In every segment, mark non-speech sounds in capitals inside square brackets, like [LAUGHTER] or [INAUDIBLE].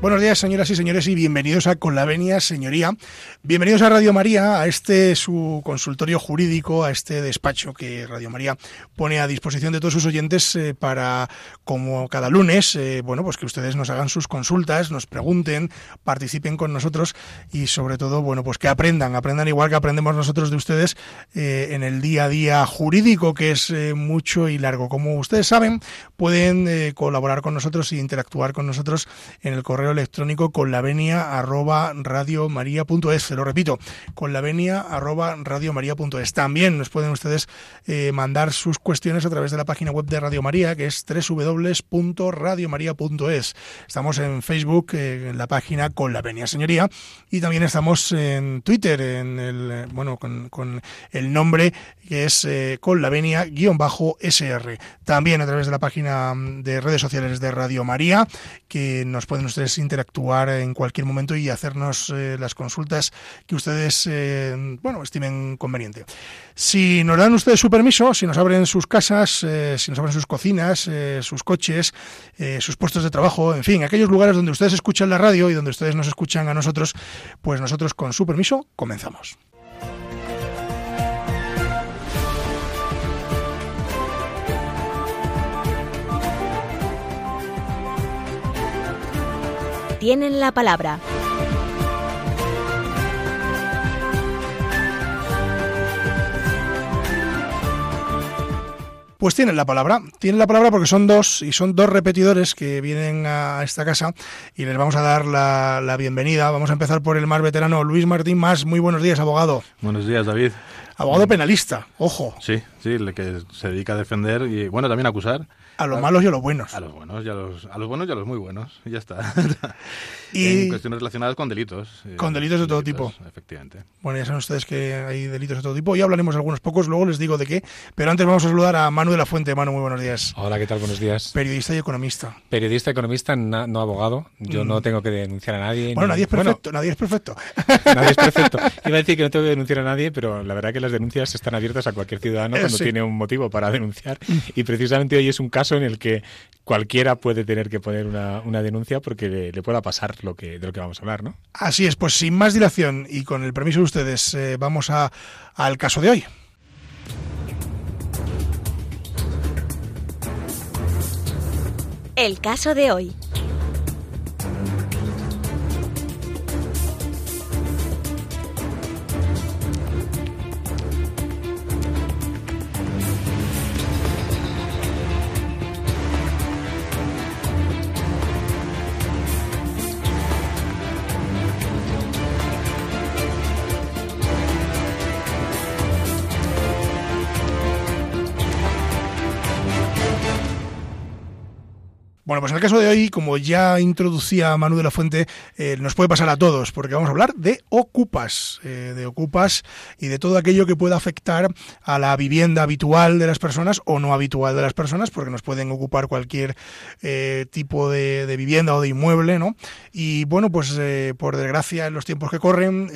Buenos días, señoras y señores, y bienvenidos a Con la Venia, señoría. Bienvenidos a Radio María, a este su consultorio jurídico, a este despacho que Radio María pone a disposición de todos sus oyentes eh, para, como cada lunes, eh, bueno, pues que ustedes nos hagan sus consultas, nos pregunten, participen con nosotros y sobre todo, bueno, pues que aprendan, aprendan igual que aprendemos nosotros de ustedes eh, en el día a día jurídico, que es mucho y largo. Como ustedes saben, pueden colaborar con nosotros e interactuar con nosotros en el correo electrónico con la venia arroba radiomaria.es. Se lo repito, con la venia arroba radiomaria.es. También nos pueden ustedes eh, mandar sus cuestiones a través de la página web de Radio María, que es www.radiomaria.es. Estamos en Facebook, eh, en la página con la venia señoría, y también estamos en Twitter, en el, eh, bueno, con, el nombre que es con la venia guion bajo SR. También a través de la página mm, de redes sociales de Radio María, que nos pueden ustedes interactuar en cualquier momento y hacernos eh, las consultas que ustedes eh, bueno estimen conveniente. Si nos dan ustedes su permiso, si nos abren sus casas, eh, si nos abren sus cocinas, sus coches, sus puestos de trabajo, en fin, aquellos lugares donde ustedes escuchan la radio y donde ustedes nos escuchan a nosotros, pues nosotros con su permiso comenzamos. Tienen la palabra. Pues tienen la palabra, tienen la palabra porque son dos y son dos repetidores que vienen a esta casa y les vamos a dar la, la bienvenida. Vamos a empezar por el más veterano Luis Martín Más. Muy buenos días, abogado. Buenos días, David. Abogado penalista, ojo. Sí, sí, el que se dedica a defender y, bueno, también a acusar. A los malos y a los buenos. A los buenos y a los, a los buenos y a los muy buenos. Y [LAUGHS] ya está. Y en cuestiones relacionadas con delitos. Eh, con delitos de todo tipo. Efectivamente. Bueno, ya saben ustedes que hay delitos de todo tipo. Ya hablaremos de algunos pocos, luego les digo de qué. Pero antes vamos a saludar a Manu de la Fuente. Manu, muy buenos días. Hola, ¿qué tal? Buenos días. Periodista y economista. Periodista, economista, no abogado. Yo no mm. tengo que denunciar a nadie. Bueno, nadie es perfecto. nadie es perfecto. [LAUGHS] nadie es perfecto. [LAUGHS] Iba a decir que no tengo que denunciar a nadie, pero la verdad que las denuncias están abiertas a cualquier ciudadano cuando tiene un motivo para denunciar. Mm. Y precisamente hoy es un caso en el que cualquiera puede tener que poner una, una denuncia porque le, le, pueda pasar lo que, de lo que vamos a hablar, ¿no? Así es, pues sin más dilación y con el permiso de ustedes, eh, vamos a, al caso de hoy. El caso de hoy. Bueno, pues en el caso de hoy, como ya introducía Manu de la Fuente, eh, nos puede pasar a todos, porque vamos a hablar de ocupas, eh, de ocupas y de todo aquello que pueda afectar a la vivienda habitual de las personas o no habitual de las personas, porque nos pueden ocupar cualquier eh, tipo de, de, vivienda o de inmueble, ¿no? Y bueno, pues por desgracia, en los tiempos que corren,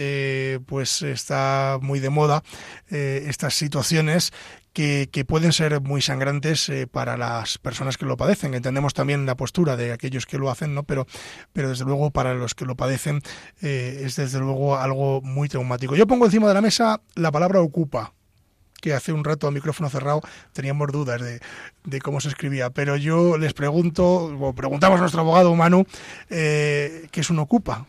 pues está muy de moda estas situaciones que, pueden ser muy sangrantes eh, para las personas que lo padecen. Entendemos también la postura de aquellos que lo hacen, ¿no? pero, pero desde luego para los que lo padecen eh, es desde luego algo muy traumático. Yo pongo encima de la mesa la palabra ocupa que hace un rato a micrófono cerrado teníamos dudas de, de, cómo se escribía, pero yo les pregunto, o preguntamos a nuestro abogado Manu, eh, ¿qué es un ocupa?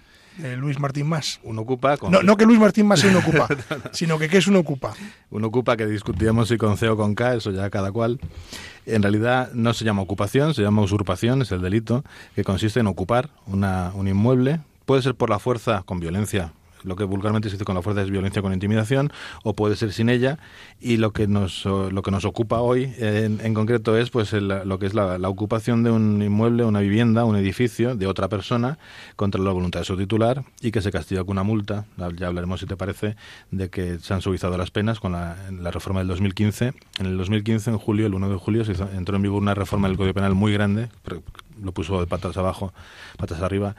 Luis Martín Más. Un ocupa no, no, que Luis Martín Más sea un [LAUGHS] ocupa, sino que ¿qué es un ocupa? Un ocupa que discutíamos si con C o con K, eso ya cada cual. En realidad no se llama ocupación, se llama usurpación, es el delito, que consiste en ocupar una, un inmueble. Puede ser por la fuerza, con violencia, lo que vulgarmente se dice con la fuerza es violencia con intimidación, o puede ser sin ella, y lo que nos, lo que nos ocupa hoy en, concreto es pues lo que es la, ocupación de un inmueble, una vivienda, un edificio de otra persona contra la voluntad de su titular y que se castiga con una multa. Ya hablaremos, si te parece, de que se han suavizado las penas con la, reforma del 2015. En el 2015, en julio, el 1 de julio, se entró en vigor una reforma del Código Penal muy grande, lo puso de patas abajo, patas arriba,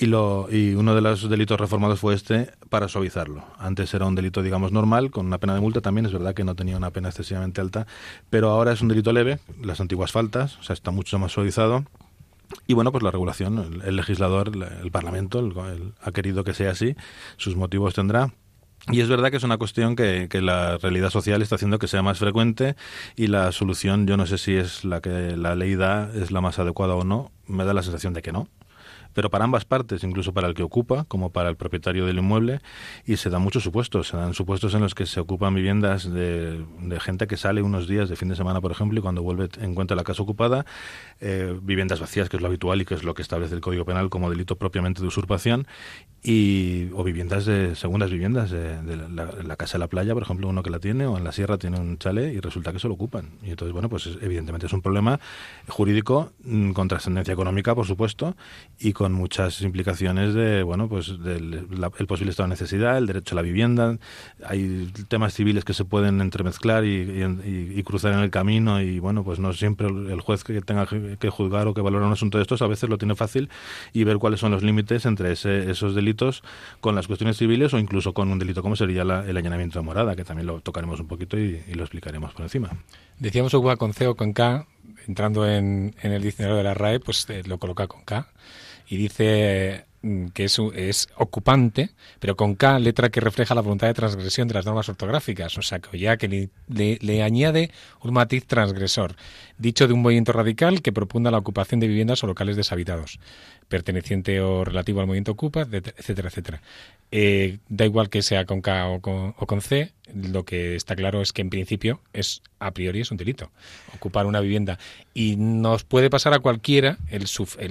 y, lo, y uno de los delitos reformados fue este para suavizarlo. Antes era un delito, digamos, normal, con una pena de multa también, es verdad que no tenía una pena excesivamente alta, pero ahora es un delito leve, las antiguas faltas, o sea, está mucho más suavizado. Y bueno, pues la regulación, el, legislador, el, Parlamento, ha querido que sea así, sus motivos tendrá, y es verdad que es una cuestión que, la realidad social está haciendo que sea más frecuente y la solución, yo no sé si es la que la ley da, es la más adecuada o no, me da la sensación de que no pero para ambas partes, incluso para el que ocupa como para el propietario del inmueble, y se dan muchos supuestos, se dan supuestos en los que se ocupan viviendas de, gente que sale unos días de fin de semana, por ejemplo, y cuando vuelve encuentra la casa ocupada, eh, viviendas vacías, que es lo habitual y que es lo que establece el Código Penal como delito propiamente de usurpación, y, o viviendas de segundas viviendas, de, la, casa de la playa, por ejemplo, uno que la tiene, o en la sierra tiene un chalet y resulta que se lo ocupan. Y entonces, bueno, pues evidentemente es un problema jurídico mm, con trascendencia económica, por supuesto, y con muchas implicaciones de, bueno, pues del el posible estado de necesidad, el derecho a la vivienda, hay temas civiles que se pueden entremezclar y, cruzar en el camino y, bueno, pues no siempre el juez que tenga que juzgar o que valorar un asunto de estos a veces lo tiene fácil y ver cuáles son los límites entre esos delitos con las cuestiones civiles o incluso con un delito como sería el allanamiento de morada, que también lo tocaremos un poquito y, lo explicaremos por encima. Decíamos ocupa con C o con K, entrando en, el diccionario de la RAE, pues eh, lo coloca con K y dice mm, que es, es, ocupante, pero con K, letra que refleja la voluntad de transgresión de las normas ortográficas, o sea, que ya que le, añade un matiz transgresor, dicho de un movimiento radical que propugna la ocupación de viviendas o locales deshabitados, perteneciente o relativo al movimiento ocupa, etcétera, etcétera. Eh, da igual que sea con K o con, o con C, lo que está claro es que en principio es a priori es un delito ocupar una vivienda y nos puede pasar a cualquiera el,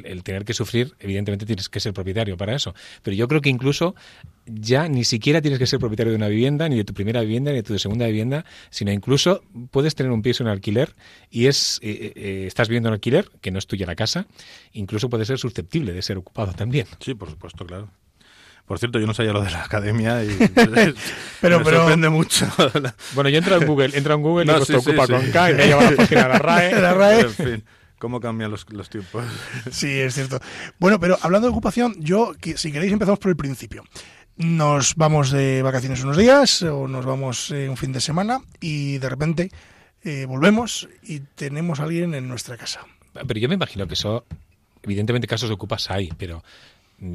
el, tener que sufrir evidentemente tienes que ser propietario para eso pero yo creo que incluso ya ni siquiera tienes que ser propietario de una vivienda ni de tu primera vivienda ni de tu segunda vivienda sino incluso puedes tener un piso en alquiler y es eh, eh, eh, estás viviendo en alquiler que no es tuya la casa incluso puede ser susceptible de ser ocupado también sí por supuesto claro por cierto, yo no sabía lo de la academia y [LAUGHS] [LAUGHS] pero, me sorprende mucho. [LAUGHS] bueno, yo entro en Google, entro en Google y pues ocupa con K y me lleva a la página de la RAE. la RAE. En fin, cómo cambian los, los, tiempos. Sí, es cierto. Bueno, pero hablando de ocupación, yo, si queréis, empezamos por el principio. Nos vamos de vacaciones unos días o nos vamos un fin de semana y de repente eh, volvemos y tenemos a alguien en nuestra casa. Pero yo me imagino que eso, evidentemente casos de ocupas hay, pero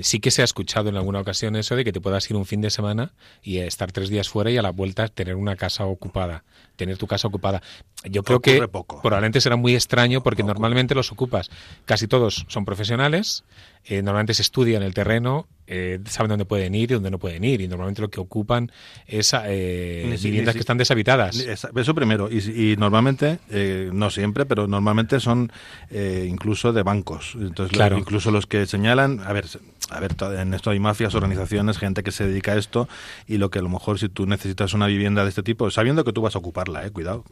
sí que se ha escuchado en alguna ocasión eso de que te puedas ir un fin de semana y estar tres días fuera y a la vuelta tener una casa ocupada, tener tu casa ocupada. Yo creo que probablemente será muy extraño porque normalmente los ocupas, casi todos son profesionales, eh, normalmente se estudian el terreno, eh, saben dónde pueden ir y dónde no pueden ir, y normalmente lo que ocupan es eh, viviendas que están deshabitadas. Eso primero, y, normalmente, eh, no siempre, pero normalmente son incluso de bancos. Entonces, incluso los que señalan, a ver, a ver, en esto hay mafias, organizaciones, gente que se dedica a esto, y lo que a lo mejor si tú necesitas una vivienda de este tipo, sabiendo que tú vas a ocuparla, eh, cuidado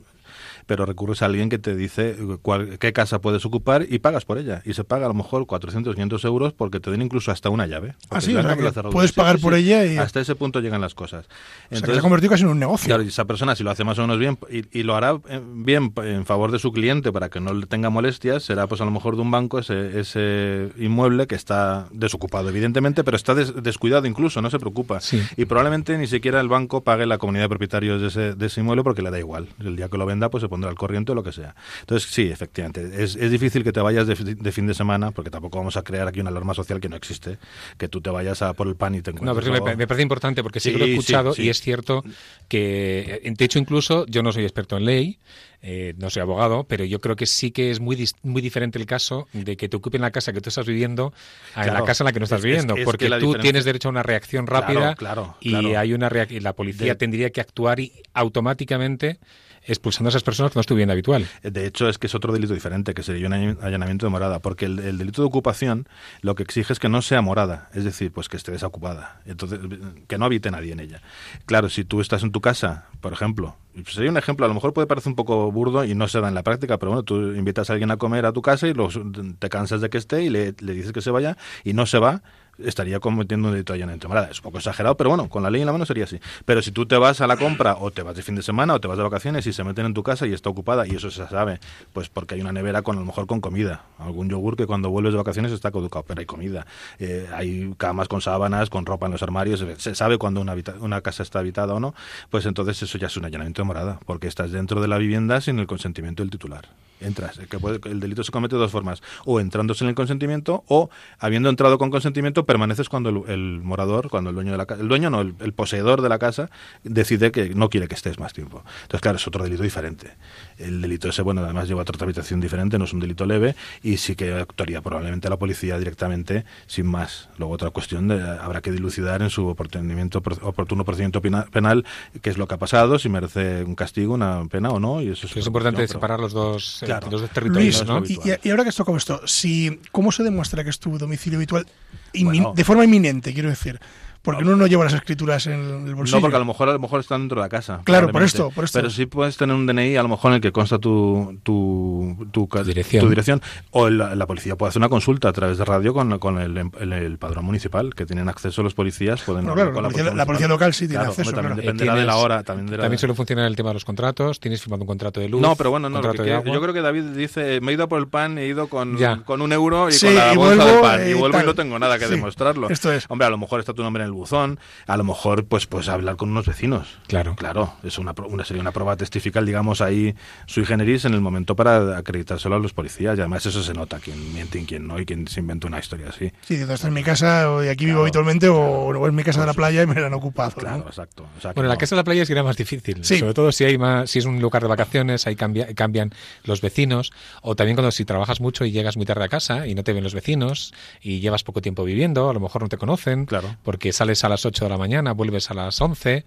pero recurres a alguien que te dice cuál, qué casa puedes ocupar y pagas por ella. Y se paga a lo mejor 400, 500 euros porque te den incluso hasta una llave. Así, ah, puedes pagar por ella y... Hasta ese punto llegan las cosas. Entonces, se ha convertido casi en un negocio. Claro, y esa persona si lo hace más o menos bien y, lo hará eh, bien en favor de su cliente para que no le tenga molestias, será pues a lo mejor de un banco ese, ese inmueble que está desocupado, evidentemente, pero está descuidado incluso, no se preocupa. Y probablemente ni siquiera el banco pague la comunidad de propietarios de ese, de ese inmueble porque le da igual. El día que lo venda, pues se pondrá al corriente o lo que sea. Entonces, sí, efectivamente, es, es difícil que te vayas de, fin de semana, porque tampoco vamos a crear aquí una alarma social que no existe, que tú te vayas a por el pan y te encuentres. No, pero me, parece importante porque sí, que lo he escuchado y es cierto que, de hecho, incluso yo no soy experto en ley, eh, no soy abogado, pero yo creo que sí que es muy, muy diferente el caso de que te ocupen la casa que tú estás viviendo a la casa en la que no estás viviendo, porque tú tienes derecho a una reacción rápida y hay una y la policía tendría que actuar y automáticamente expulsando a esas personas que no es tu habitual. De hecho, es que es otro delito diferente, que sería un allanamiento de morada, porque el, delito de ocupación lo que exige es que no sea morada, es decir, pues que esté desocupada, entonces que no habite nadie en ella. Claro, si tú estás en tu casa, por ejemplo, sería un ejemplo, a lo mejor puede parecer un poco burdo y no se da en la práctica, pero bueno, tú invitas a alguien a comer a tu casa y los, te cansas de que esté y le dices que se vaya y no se va, estaría cometiendo un delito de allanamiento morada. Es un poco exagerado, pero bueno, con la ley en la mano sería así. Pero si tú te vas a la compra o te vas de fin de semana o te vas de vacaciones y se meten en tu casa y está ocupada, y eso se sabe, pues porque hay una nevera con a lo mejor con comida, algún yogur que cuando vuelves de vacaciones está caducado, pero hay comida. Eh, hay camas con sábanas, con ropa en los armarios, se sabe cuando una, una casa está habitada o no, pues entonces eso ya es un allanamiento de morada, porque estás dentro de la vivienda sin el consentimiento del titular entras. Que el delito se comete de dos formas, o entrando sin el consentimiento o habiendo entrado con consentimiento permaneces cuando el, morador, cuando el dueño de la casa, el dueño no, el, poseedor de la casa decide que no quiere que estés más tiempo. Entonces, claro, es otro delito diferente. El delito ese, bueno, además lleva otra tramitación diferente, no es un delito leve y sí que actuaría probablemente la policía directamente sin más. Luego otra cuestión de, habrá que dilucidar en su oportunamiento, oportuno procedimiento penal qué es lo que ha pasado, si merece un castigo, una pena o no. Y eso es, importante separar los dos territorios, y, ahora que esto como esto, si, ¿cómo se demuestra que es tu domicilio habitual de forma inminente, quiero decir? Porque uno no lleva las escrituras en el bolsillo. No, porque a lo mejor a lo mejor está dentro de la casa. Claro, por esto, por esto. Pero sí puedes tener un DNI a lo mejor en el que consta tu, tu, tu, dirección. tu dirección. O la, policía puede hacer una consulta a través de radio con, con el, padrón municipal, que tienen acceso los policías. Pueden claro, la, policía, local sí tiene acceso. También dependerá de la hora. También, de también solo funciona el tema de los contratos. Tienes firmado un contrato de luz. No, pero bueno, no, yo creo que David dice, me he ido por el pan, he ido con, con un euro y con la bolsa del pan. Y vuelvo y no tengo nada que demostrarlo. Esto es. Hombre, a lo mejor está tu nombre en el buzón a lo mejor pues pues hablar con unos vecinos. Claro. Claro, es una, una sería una prueba testifical, digamos, ahí sui generis en el momento para acreditárselo a los policías. Y además eso se nota, quién miente y quién no, y quién se inventa una historia así. Sí, esto en mi casa, y aquí vivo habitualmente, o, en mi casa de la playa y me la han ocupado. Claro, exacto. bueno, la casa de la playa es que era más difícil. Sobre todo si hay más, si es un lugar de vacaciones, ahí cambia, cambian los vecinos. O también cuando si trabajas mucho y llegas muy tarde a casa y no te ven los vecinos y llevas poco tiempo viviendo, a lo mejor no te conocen. Claro. Porque sales a las 8 de la mañana, vuelves a las 11.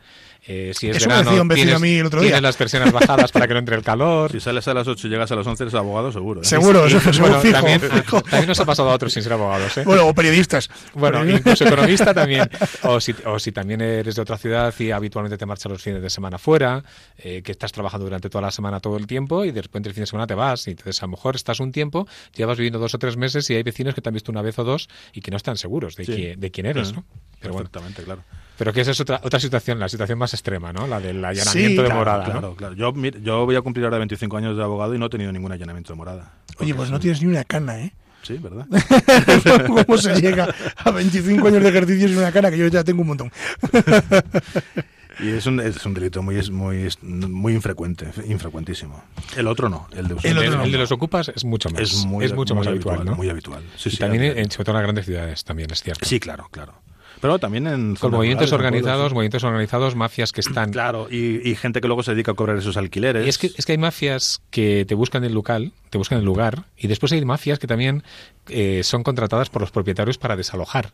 Eh, si es Eso verano, me decía un vecino a mí el otro día. tienes las persianas bajadas para que no entre el calor. Si sales a las 8 y llegas a las 11 eres abogado, seguro. ¿eh? Seguro, es [LAUGHS] bueno, fijo, también, también, nos ha pasado a otros sin ser abogados. ¿eh? Bueno, o periodistas. Bueno, incluso [LAUGHS] economista también. O si, o si también eres de otra ciudad y habitualmente te marchas los fines de semana fuera, eh, que estás trabajando durante toda la semana todo el tiempo y de repente el fin de semana te vas. Y entonces a lo mejor estás un tiempo, llevas viviendo dos o tres meses y hay vecinos que te han visto una vez o dos y que no están seguros de, quién, de quién eres. ¿no? Pero Perfectamente, claro. Pero que esa es otra, otra situación, la situación más extrema, ¿no? La del allanamiento de morada. Claro, claro. Yo, yo voy a cumplir ahora 25 años de abogado y no he tenido ningún allanamiento de morada. Oye, pues no tienes ni una cana, ¿eh? Sí, ¿verdad? [LAUGHS] ¿Cómo se llega a 25 años de ejercicio sin una cana? Que yo ya tengo un montón. [LAUGHS] Y es un, es un delito muy, muy, muy infrecuente, infrecuentísimo. El otro no, el de, el, de los ocupas es mucho más. Es, muy, mucho más habitual, ¿no? Muy habitual. Sí, y también, en, sobre todo en las grandes ciudades, también es cierto. Sí, claro, claro. Pero también en... Con movimientos organizados, movimientos organizados, mafias que están... Claro, y, gente que luego se dedica a cobrar esos alquileres. Y es que, es que hay mafias que te buscan el local, te buscan el lugar, y después hay mafias que también eh, son contratadas por los propietarios para desalojar.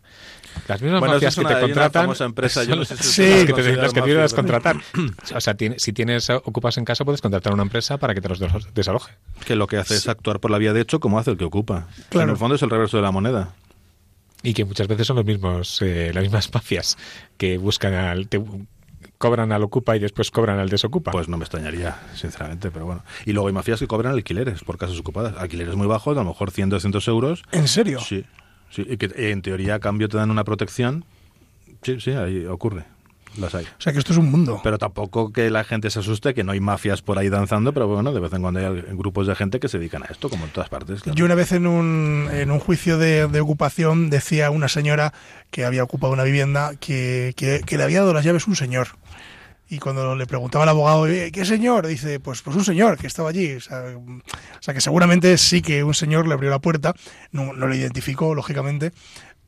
Las mismas mafias que te contratan empresa, yo [LAUGHS] sí, las que te, las que contratar. [CLEARS THROAT] o sea, si tienes ocupas en casa puedes contratar a una empresa para que te los desaloje. Que lo que hace es actuar por la vía de hecho como hace el que ocupa. En el fondo es el reverso de la moneda. Y que muchas veces son los mismos, eh, las mismas mafias que buscan al, cobran al ocupa y después cobran al desocupa. Pues no me extrañaría, sinceramente, pero bueno. Y luego hay mafias que cobran alquileres por casas ocupadas. Alquileres muy bajos, a lo mejor 100, 200 euros. ¿En serio? Sí, sí. Y que en teoría a cambio te dan una protección. Sí, sí, ahí ocurre. Las hay. O sea que esto es un mundo. Pero tampoco que la gente se asuste, que no hay mafias por ahí danzando, pero bueno, de vez en cuando hay grupos de gente que se dedican a esto, como en todas partes. Yo una vez en un, en un juicio de, ocupación decía una señora que había ocupado una vivienda que, que, le había dado las llaves un señor. Y cuando le preguntaba al abogado, ¿qué señor? Dice, pues, pues un señor que estaba allí. O sea, o sea, que seguramente sí que un señor le abrió la puerta, no, no le identificó, lógicamente,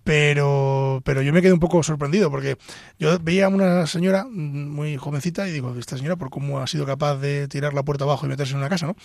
pero, pero yo me quedé un poco sorprendido porque yo veía a una señora muy jovencita y digo, esta señora, por cómo ha sido capaz de tirar la puerta abajo y meterse en una casa, ¿no?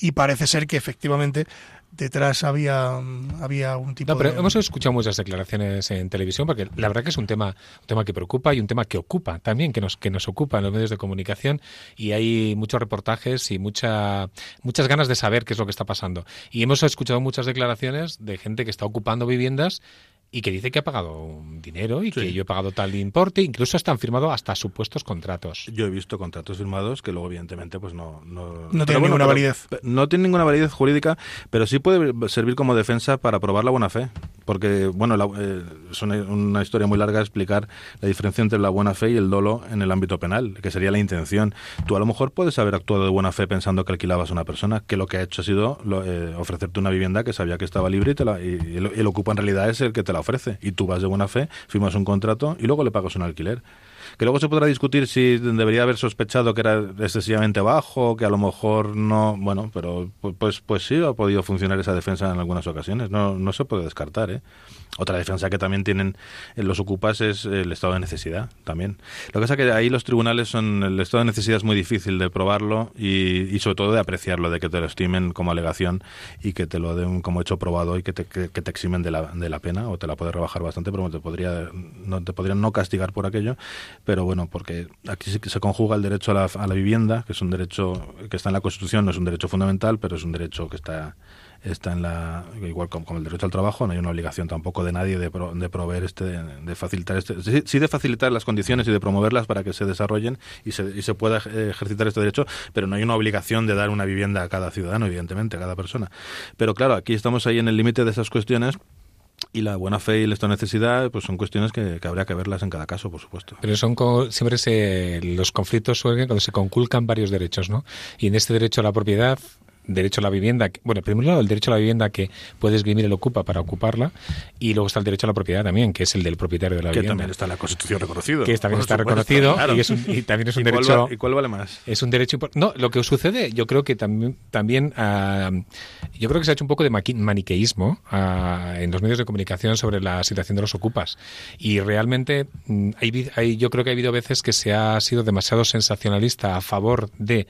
Y parece ser que efectivamente detrás había, había un tipo no, pero hemos escuchado muchas declaraciones en televisión porque la verdad que es un tema, un tema que preocupa y un tema que ocupa también, que nos, que nos ocupa en los medios de comunicación y hay muchos reportajes y mucha, muchas ganas de saber qué es lo que está pasando. Y hemos escuchado muchas declaraciones de gente que está ocupando viviendas y que dice que ha pagado un dinero y que yo he pagado tal importe, incluso están firmados hasta supuestos contratos. Yo he visto contratos firmados que luego evidentemente pues no no, no tienen ninguna validez. No tienen ninguna validez jurídica, pero sí puede servir como defensa para probar la buena fe, porque bueno, eh, es una, historia muy larga explicar la diferencia entre la buena fe y el dolo en el ámbito penal, que sería la intención. Tú a lo mejor puedes haber actuado de buena fe pensando que alquilabas a una persona, que lo que ha hecho ha sido eh, ofrecerte una vivienda que sabía que estaba libre y, te la, y, el, el ocupa en realidad es el que te la ofrece. Y tú vas de buena fe, firmas un contrato y luego le pagas un alquiler que luego se podrá discutir si debería haber sospechado que era excesivamente bajo, que a lo mejor no, bueno, pero pues pues sí ha podido funcionar esa defensa en algunas ocasiones, no no se puede descartar, ¿eh? Otra defensa que también tienen los ocupas es el estado de necesidad también. Lo que pasa es que ahí los tribunales son el estado de necesidad es muy difícil de probarlo y, sobre todo de apreciarlo, de que te lo estimen como alegación y que te lo den como hecho probado y que te, que, te eximen de la, de la pena o te la puedes rebajar bastante, pero te podría no te podrían no castigar por aquello, pero bueno, porque aquí sí que se conjuga el derecho a la, a la vivienda, que es un derecho que está en la Constitución, no es un derecho fundamental, pero es un derecho que está está en la igual como, el derecho al trabajo no hay una obligación tampoco de nadie de, de proveer este de, facilitar este sí, de facilitar las condiciones y de promoverlas para que se desarrollen y se, y se pueda ejercitar este derecho pero no hay una obligación de dar una vivienda a cada ciudadano evidentemente a cada persona. Pero claro aquí estamos ahí en el límite de esas cuestiones y la buena fe y esta necesidad pues son cuestiones que, habría que verlas en cada caso, por supuesto. Pero son siempre se, los conflictos surgen cuando se conculcan varios derechos, ¿no? Y en este derecho a la propiedad derecho a la vivienda, bueno, en primer lado el derecho a la vivienda que puede esgrimir el ocupa para ocuparla y luego está el derecho a la propiedad también, que es el del propietario de la que vivienda. Que también está en la Constitución reconocido. Que también está reconocido y, también es un derecho... ¿Y cuál vale más? Es un derecho... No, lo que sucede, yo creo que también, también ah, yo creo que se ha hecho un poco de maniqueísmo ah, en los medios de comunicación sobre la situación de los ocupas y realmente mm, hay, hay, yo creo que ha habido veces que se ha sido demasiado sensacionalista a favor de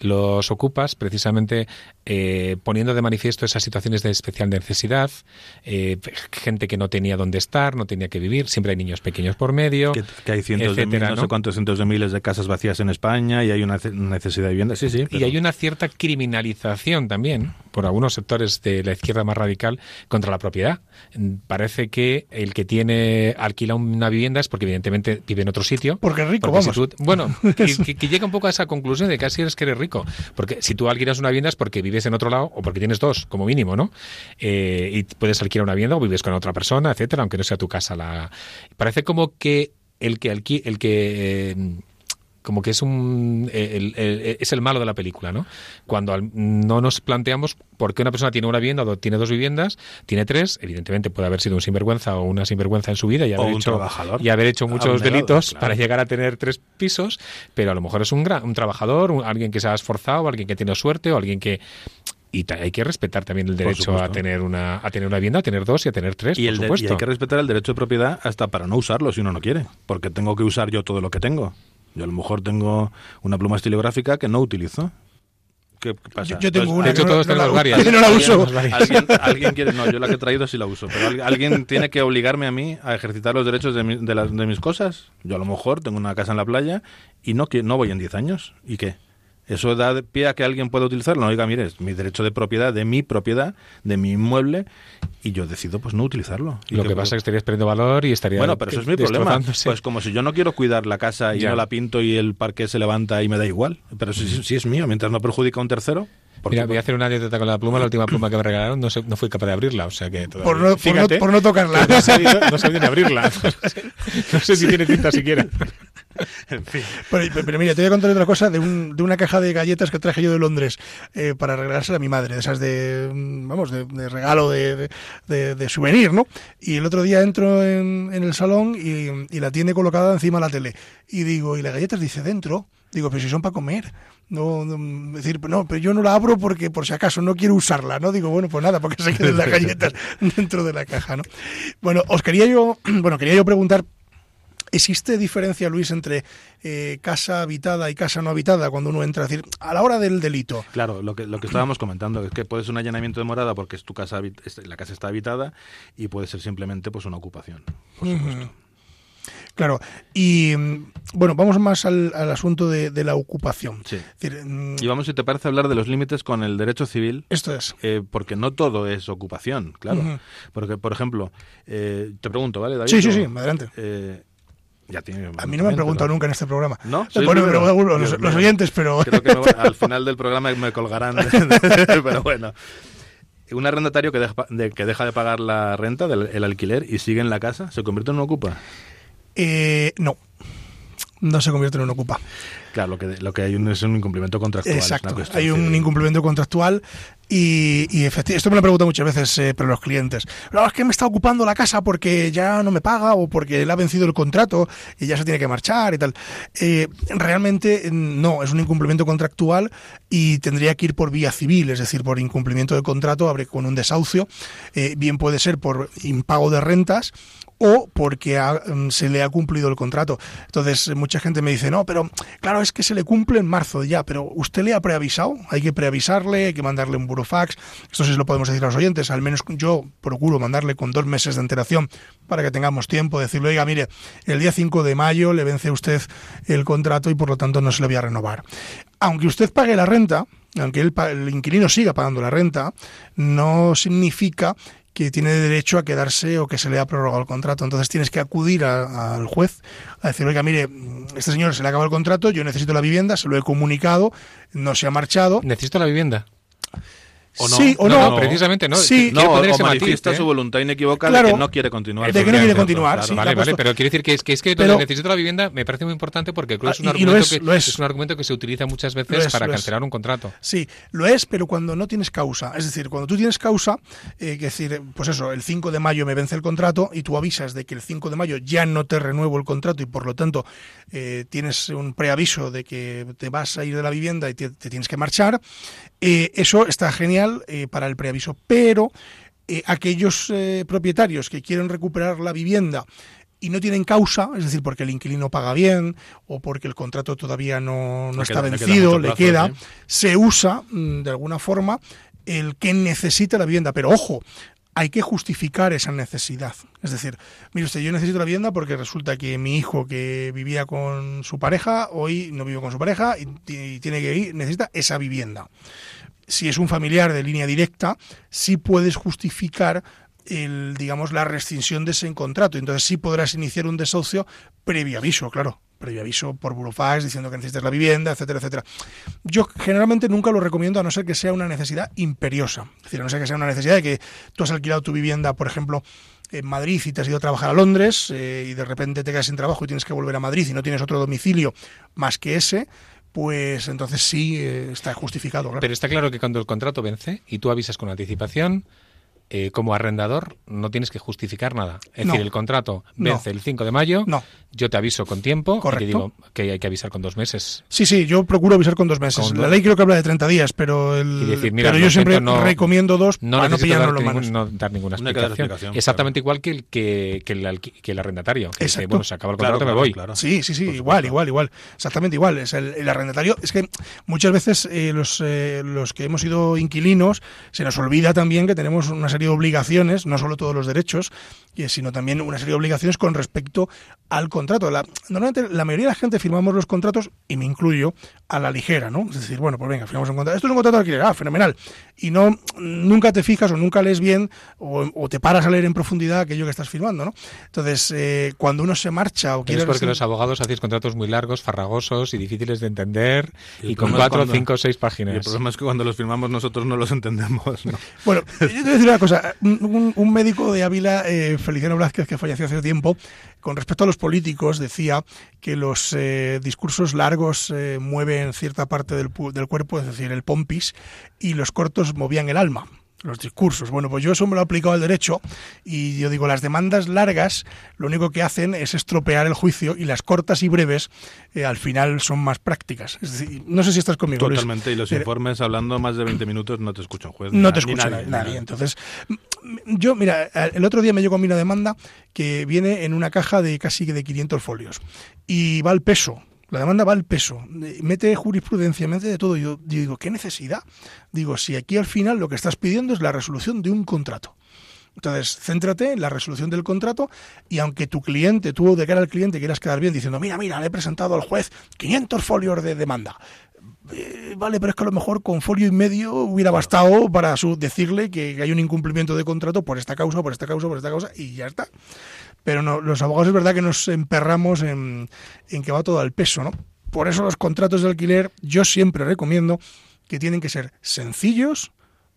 los ocupas precisamente eh, poniendo de manifiesto esas situaciones de especial necesidad, eh, gente que no tenía dónde estar, no tenía que vivir, siempre hay niños pequeños por medio. Que, hay cientos de miles, ¿no? sé cuántos cientos de miles de casas vacías en España y hay una necesidad de vivienda. Sí, sí. Y hay una cierta criminalización también por algunos sectores de la izquierda más radical contra la propiedad. Parece que el que tiene alquila una vivienda es porque evidentemente vive en otro sitio. Porque es rico, vamos. bueno, [LAUGHS] que, que, llega un poco a esa conclusión de que así eres que eres rico porque si tú alquilas una vivienda es porque vives en otro lado o porque tienes dos, como mínimo, ¿no? Eh, y puedes alquilar una vivienda o vives con otra persona, etcétera, aunque no sea tu casa. La... Parece como que el que alqui... el que eh, como que es un es el malo de la película, ¿no? Cuando no nos planteamos por qué una persona tiene una vivienda o tiene dos viviendas, tiene tres, evidentemente puede haber sido un sinvergüenza o una sinvergüenza en su vida y haber, hecho, y haber hecho muchos delitos para llegar a tener tres pisos, pero a lo mejor es un, gran, un trabajador, alguien que se ha esforzado, alguien que tiene suerte o alguien que y hay que respetar también el derecho a tener una a tener una vivienda, a tener dos y a tener tres, y, el y hay que respetar el derecho de propiedad hasta para no usarlo si uno no quiere, porque tengo que usar yo todo lo que tengo. Yo a lo mejor tengo una pluma estilográfica que no utilizo. ¿Qué pasa? Yo, tengo una. De hecho, todos tenemos varias. Yo [LAUGHS] no la uso. ¿Alguien, quiere, no, yo la que he traído sí la uso. Pero alguien tiene que obligarme a mí a ejercitar los derechos de, de, de mis cosas. Yo a lo mejor tengo una casa en la playa y no, no voy en 10 años. ¿Y qué? Eso da pie a que alguien pueda utilizarlo. No diga, mire, es mi derecho de propiedad, de mi propiedad, de mi inmueble, y yo decido pues no utilizarlo. lo que, pasa es que estarías perdiendo valor y estaría Bueno, pero eso es mi problema. Pues como si yo no quiero cuidar la casa y no la pinto y el parque se levanta y me da igual. Pero si, si es mío, mientras no perjudica a un tercero. Mira, voy a hacer una dieta con la pluma. La última pluma que me regalaron no, no fui capaz de abrirla. O sea que por, no, por, no, tocarla. No sabía, no abrirla. [LAUGHS] No sé si tiene tinta siquiera. en fin. Pero, mira, te voy a contar otra cosa de, un, de una caja de galletas que traje yo de Londres eh, para regalársela a mi madre, de esas de, vamos, de, regalo, de, de, souvenir, ¿no? Y el otro día entro en, en el salón y, y, la tiene colocada encima de la tele. Y digo, ¿y las galletas dice dentro? Digo, pero si son para comer. No, decir, no, pero yo no la abro porque por si acaso no quiero usarla, ¿no? Digo, bueno, pues nada, porque se queden las galletas [LAUGHS] dentro de la caja, ¿no? Bueno, os quería yo, [CLEARS THROAT] bueno, quería yo preguntar ¿Existe diferencia, Luis, entre eh, casa habitada y casa no habitada cuando uno entra? a decir, a la hora del delito. Claro, lo que, lo que estábamos comentando es que puede ser un allanamiento de morada porque es tu casa, la casa está habitada y puede ser simplemente pues una ocupación, por supuesto. Claro, y mm, bueno, vamos más al, asunto de, la ocupación. Sí. Mm, y vamos, si te parece, hablar de los límites con el derecho civil. Esto es. Eh, porque no todo es ocupación, claro. Porque, por ejemplo, eh, te pregunto, ¿vale, David? Sí, sí, sí, adelante. Eh, ya tiene a mí no me han preguntado nunca en este programa. ¿No? Bueno, pero, los, oyentes, pero... Creo que [LAUGHS] al final del programa me colgarán. [LAUGHS] pero bueno. Un arrendatario que deja, de, que deja de pagar la renta, del, el alquiler, y sigue en la casa, ¿se convierte en un ocupa? Eh, no, no se convierte en un ocupa. Claro, lo que, lo que hay es un incumplimiento contractual. Exacto, hay un incumplimiento contractual y, y esto me lo preguntan muchas veces eh, pero los clientes. es que me está ocupando la casa porque ya no me paga o porque le ha vencido el contrato y ya se tiene que marchar y tal. Eh, realmente no, es un incumplimiento contractual y tendría que ir por vía civil, es decir, por incumplimiento de contrato, abre con un desahucio. Eh, bien puede ser por impago de rentas o porque mm, se le ha cumplido el contrato. Entonces, mucha gente me dice, no, pero claro, es que se le cumple en marzo ya, pero ¿usted le ha preavisado? Hay que preavisarle, hay que mandarle un burofax. Esto sí lo podemos decir a los oyentes, al menos yo procuro mandarle con dos meses de antelación para que tengamos tiempo, decirle, oiga, mire, el día 5 de mayo le vence a usted el contrato y por lo tanto no se le voy a renovar. Aunque usted pague la renta, aunque el, inquilino siga pagando la renta, no significa que tiene derecho a quedarse o que se le ha prorrogado el contrato. Entonces tienes que acudir al juez a decir, oiga, mire, este señor se le acaba el contrato, yo necesito la vivienda, se lo he comunicado, no se ha marchado. ¿Necesito la vivienda? ¿O no? Sí, o no. precisamente no. Sí, no, o manifiesta su voluntad inequívoca de que no quiere continuar. De que no quiere continuar, sí, Vale, vale, pero quiero decir que es que, es que pero, necesito la vivienda me parece muy importante porque es, un argumento que, es. un argumento que se utiliza muchas veces para cancelar un contrato. Sí, lo es, pero cuando no tienes causa. Es decir, cuando tú tienes causa, eh, que decir, pues eso, el 5 de mayo me vence el contrato y tú avisas de que el 5 de mayo ya no te renuevo el contrato y por lo tanto eh, tienes un preaviso de que te vas a ir de la vivienda y te, tienes que marchar, eh, eso está genial para el aviso, pero eh, aquellos eh, propietarios que quieren recuperar la vivienda y no tienen causa, es decir, porque el inquilino paga bien o porque el contrato todavía no, está vencido, le queda, se usa mm, de alguna forma el que necesita la vivienda. Pero ojo, hay que justificar esa necesidad. Es decir, mire usted, yo necesito la vivienda porque resulta que mi hijo que vivía con su pareja, hoy no vive con su pareja y, y tiene que ir, necesita esa vivienda si es un familiar de línea directa, sí puedes justificar el, digamos, la rescisión de ese contrato. Entonces sí podrás iniciar un desahucio previo aviso, claro, previo aviso por burofax diciendo que necesitas la vivienda, etcétera, etcétera. Yo generalmente nunca lo recomiendo a no ser que sea una necesidad imperiosa. Es decir, a no ser que sea una necesidad de que tú has alquilado tu vivienda, por ejemplo, en Madrid y te has ido a trabajar a Londres eh, y de repente te quedas sin trabajo y tienes que volver a Madrid y no tienes otro domicilio más que ese, pues entonces sí eh, está justificado. Pero está claro que cuando el contrato vence y tú avisas con anticipación, eh, como arrendador no tienes que justificar nada. Es decir, el contrato vence el 5 de mayo, no. yo te aviso con tiempo, Correcto. y digo que hay que avisar con dos meses. Sí, sí, yo procuro avisar con dos meses. la ley creo que habla de 30 días, pero, el, pero yo siempre recomiendo dos no para no pillarnos los manos. No dar ninguna explicación. Exactamente igual que el, que, que, el, que el arrendatario. Que dice, bueno, se acaba el contrato, me voy. Sí, sí, sí, igual, igual, igual. Exactamente igual. Es el, arrendatario. Es que muchas veces eh, los, eh, los que hemos sido inquilinos se nos olvida también que tenemos una serie de obligaciones, no solo todos los derechos, sino también una serie de obligaciones con respecto al contrato. La, normalmente la mayoría de la gente firmamos los contratos, y me incluyo, a la ligera, ¿no? Es decir, bueno, pues venga, firmamos un contrato. Esto es un contrato de alquiler, ah, fenomenal. Y no, nunca te fijas o nunca lees bien o, te paras a leer en profundidad aquello que estás firmando, ¿no? Entonces, eh, cuando uno se marcha o quiere... Es porque los abogados hacéis contratos muy largos, farragosos y difíciles de entender y, con cuatro, cinco o seis páginas. el problema es que cuando los firmamos nosotros no los entendemos, ¿no? Bueno, [LAUGHS] yo te voy a decir una cosa. Un, médico de Ávila, eh, Feliciano Blázquez, que falleció hace tiempo, con respecto a los políticos, decía que los eh, discursos largos eh, mueven cierta parte del, del cuerpo, es decir, el pompis, y los cortos movían el alma los discursos. Bueno, pues yo eso me lo he aplicado al derecho y yo digo, las demandas largas lo único que hacen es estropear el juicio y las cortas y breves eh, al final son más prácticas. no sé si estás conmigo. Totalmente, y los informes hablando más de 20 minutos no te escucha un juez. No te escucha nadie, Entonces, yo, mira, el otro día me llegó a mí una demanda que viene en una caja de casi de 500 folios y va al peso la demanda va al peso, mete jurisprudencia, mete de todo. Yo, digo, ¿qué necesidad? Digo, si aquí al final lo que estás pidiendo es la resolución de un contrato. Entonces, céntrate en la resolución del contrato y aunque tu cliente, tú de cara al cliente quieras quedar bien diciendo, mira, mira, le he presentado al juez 500 folios de demanda. Eh, vale, pero es que a lo mejor con folio y medio hubiera bastado para su, decirle que hay un incumplimiento de contrato por esta causa, por esta causa, por esta causa y ya está pero no, los abogados es verdad que nos emperramos en, en que va todo al peso, ¿no? Por eso los contratos de alquiler yo siempre recomiendo que tienen que ser sencillos,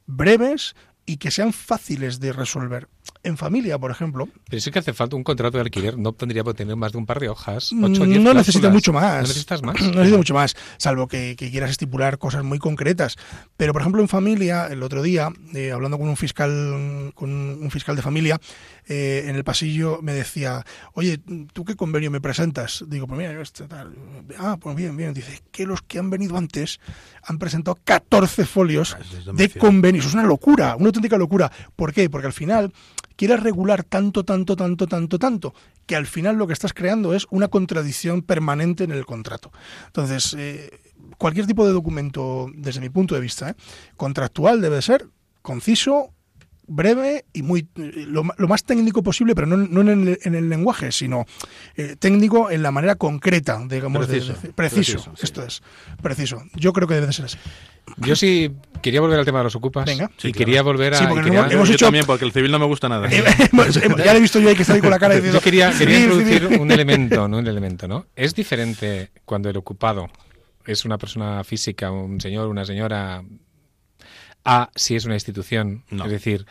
breves y que sean fáciles de resolver. En familia, por ejemplo. Pero sí que hace falta un contrato de alquiler, no tendría que tener más de un par de hojas. Mm, no necesita mucho más. ¿No necesitas más? [CLEARS THROAT] No necesita mucho más, salvo que, quieras estipular cosas muy concretas. Pero, por ejemplo, en familia, el otro día, eh, hablando con un fiscal, con un fiscal de familia, eh, en el pasillo me decía, oye, ¿tú qué convenio me presentas? Digo, pues mira, este tal. Ah, pues bien, bien. Dice, que los que han venido antes han presentado 14 folios ah, de convenios. Es una locura, una auténtica locura. ¿Por qué? Porque al final quieres regular tanto, tanto, tanto, tanto, tanto, que al final lo que estás creando es una contradicción permanente en el contrato. Entonces, eh, cualquier tipo de documento, desde mi punto de vista, eh, contractual debe ser conciso, breve y muy lo, más técnico posible, pero no, en, el, lenguaje, sino eh, técnico en la manera concreta, digamos, preciso, de, preciso, esto es, preciso. Yo creo que debe ser así. Yo sí quería volver al tema de los ocupas. Venga. y quería volver a. Sí, porque hemos, hecho... también, porque el civil no me gusta nada. [LAUGHS] ya le he visto yo ahí que está ahí con la cara diciendo. Yo quería, quería introducir un elemento, ¿no? Un elemento, ¿no? Es diferente cuando el ocupado es una persona física, un señor, una señora, a si es una institución. Es decir,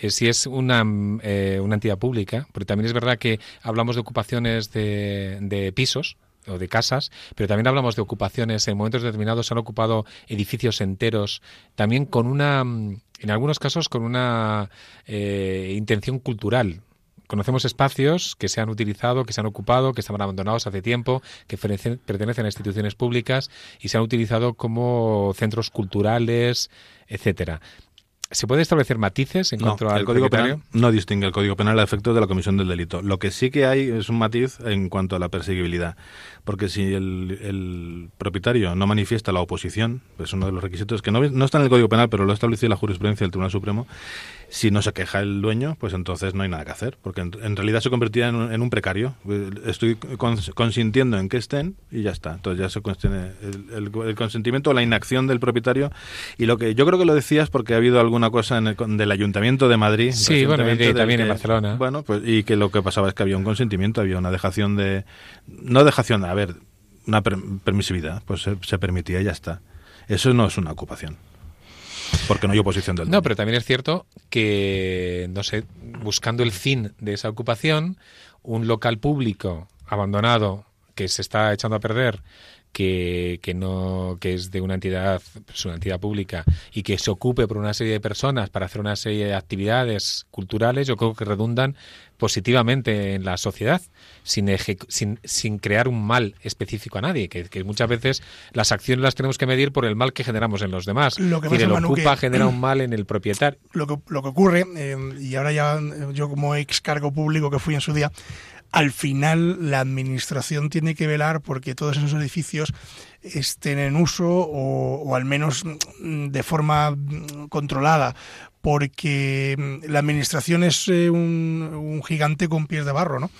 eh, si es una, eh, una entidad pública, porque también es verdad que hablamos de ocupaciones de, de pisos, o de casas, pero también hablamos de ocupaciones. En momentos determinados se han ocupado edificios enteros, también con una, en algunos casos, con una eh, intención cultural. Conocemos espacios que se han utilizado, que se han ocupado, que estaban abandonados hace tiempo, que pertenecen a instituciones públicas y se han utilizado como centros culturales, etcétera. ¿Se puede establecer matices en cuanto al Código Penal? No distingue el Código Penal a efectos de la comisión del delito. Lo que sí que hay es un matiz en cuanto a la perseguibilidad. Porque si el, propietario no manifiesta la oposición, es uno de los requisitos que no, no está en el Código Penal, pero lo ha establecido la jurisprudencia del Tribunal Supremo, si no se queja el dueño, pues entonces no hay nada que hacer, porque en, realidad se convertía en un, en un precario. Estoy consintiendo en que estén y ya está. Entonces ya se el, el, consentimiento o la inacción del propietario. Y lo que yo creo que lo decías porque ha habido alguna cosa en el, del Ayuntamiento de Madrid. Sí, bueno, y también en Barcelona. Bueno, pues y que lo que pasaba es que había un consentimiento, había una dejación de... No dejación, a ver, una permisividad, pues se, se permitía y ya está. Eso no es una ocupación. Porque no hay oposición del No, pero también es cierto que, no sé, buscando el fin de esa ocupación, un local público abandonado que se está echando a perder que, que, no que es de una entidad pues una entidad pública y que se ocupe por una serie de personas para hacer una serie de actividades culturales yo creo que redundan positivamente en la sociedad sin, sin, sin crear un mal específico a nadie que, muchas veces las acciones las tenemos que medir por el mal que generamos en los demás. Lo que el ocupa genera un [CLEARS THROAT] mal en el propietario. lo que, lo que ocurre eh, y ahora ya yo como ex cargo público que fui en su día al final la administración tiene que velar porque todos esos edificios estén en uso o, al menos mm, de forma controlada porque mm, la administración es eh, un, gigante con pies de barro, ¿no?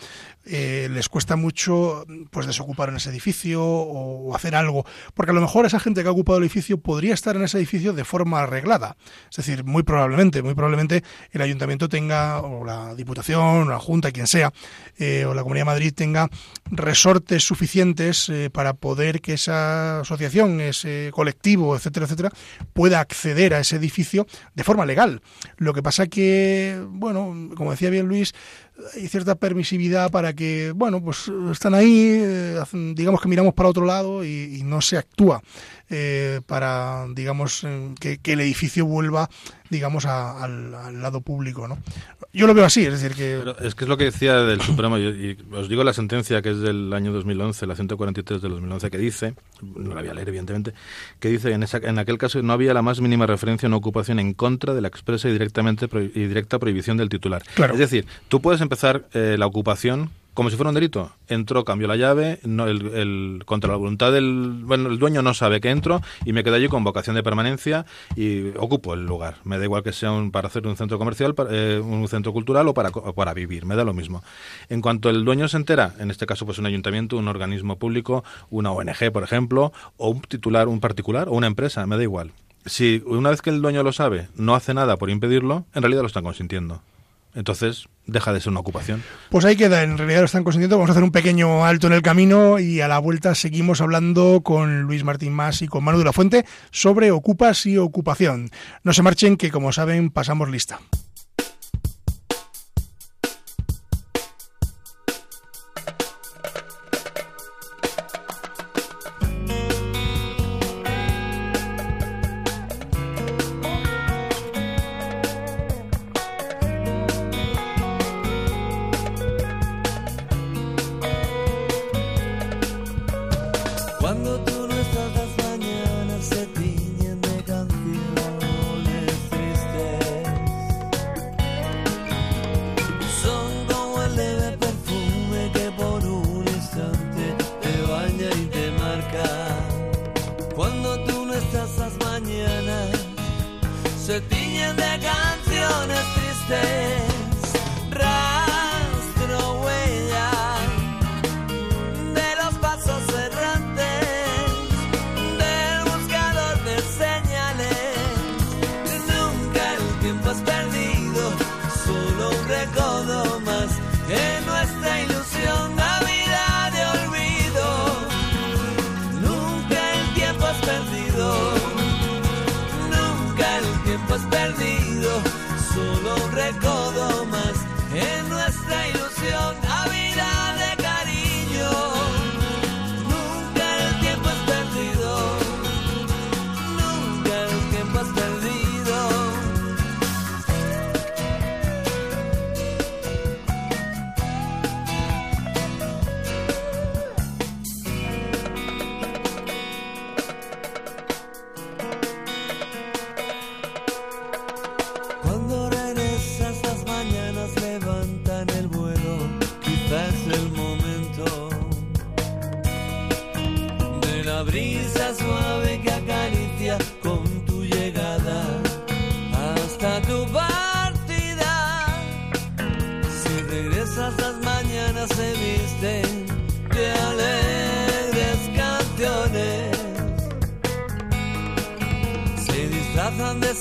Eh, les cuesta mucho pues desocupar en ese edificio o, hacer algo, porque a lo mejor esa gente que ha ocupado el edificio podría estar en ese edificio de forma arreglada. Es decir, muy probablemente, muy probablemente el ayuntamiento tenga, o la Diputación, o la Junta, quien sea, eh, o la Comunidad de Madrid tenga resortes suficientes para poder que esa asociación, ese colectivo, etcétera, etcétera, pueda acceder a ese edificio de forma legal. Lo que pasa que, bueno, como decía bien Luis, hay cierta permisividad para que, bueno, pues están ahí, eh, digamos que miramos para otro lado y, no se actúa eh, para, digamos, que, el edificio vuelva, digamos, al, lado público, ¿no? Yo lo veo así, es decir que... es que es lo que decía del [COUGHS] Supremo, y, os digo la sentencia que es del año 2011, la 143 del 2011, que dice, no la voy a leer evidentemente, que dice en, esa, en aquel caso no había la más mínima referencia a una ocupación en contra de la expresa y, directamente, y directa prohibición del titular. Claro. Es decir, tú puedes empezar eh, la ocupación como si fuera un delito. Entró, cambió la llave, no, el, contra la voluntad del bueno, el dueño no sabe que entro y me quedo allí con vocación de permanencia y ocupo el lugar. Me da igual que sea un, para hacer un centro comercial, eh, un centro cultural o para, para vivir, me da lo mismo. En cuanto el dueño se entera, en este caso pues un ayuntamiento, un organismo público, una ONG, por ejemplo, o un titular, un particular o una empresa, me da igual. Si una vez que el dueño lo sabe, no hace nada por impedirlo, en realidad lo están consintiendo. Entonces, deja de ser una ocupación. Pues ahí queda, en realidad lo están consiguiendo. Vamos a hacer un pequeño alto en el camino y a la vuelta seguimos hablando con Luis Martín Más y con Manu de la Fuente sobre ocupas y ocupación. No se marchen, que como saben, pasamos lista.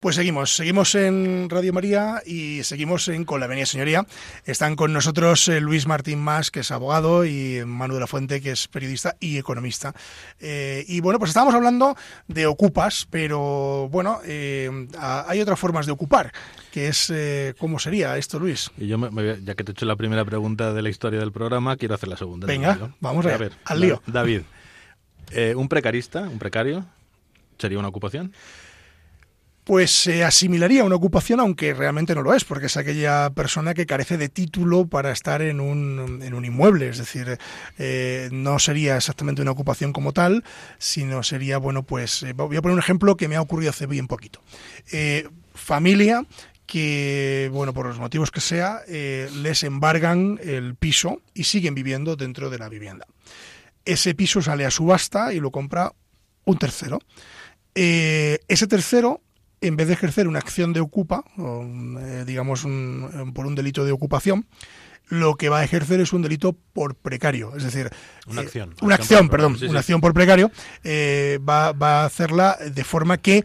Pues seguimos, seguimos en Radio María y seguimos en Con la Venia Señoría. Están con nosotros eh, Luis Martín Más, que es abogado, y Manu de la Fuente, que es periodista y economista. Eh, y bueno, pues estábamos hablando de ocupas, pero bueno, eh, hay otras formas de ocupar, que es, ¿cómo sería esto, Luis? Y yo, ya que te he hecho la primera pregunta de la historia del programa, quiero hacer la segunda. Venga, vamos a, ver, al lío. David. Eh, un precarista, un precario, ¿Sería una ocupación? Pues se asimilaría a una ocupación, aunque realmente no lo es, porque es aquella persona que carece de título para estar en un, en un inmueble. Es decir, eh, no sería exactamente una ocupación como tal, sino sería, bueno, pues eh, voy a poner un ejemplo que me ha ocurrido hace bien poquito. Eh, familia que, bueno, por los motivos que sea, les embargan el piso y siguen viviendo dentro de la vivienda. Ese piso sale a subasta y lo compra un tercero. ese tercero en vez de ejercer una acción de ocupa, eh, digamos por un delito de ocupación, lo que va a ejercer es un delito por precario, es decir, una acción, eh, una acción, perdón, una acción por precario, eh, va, va, a hacerla de forma que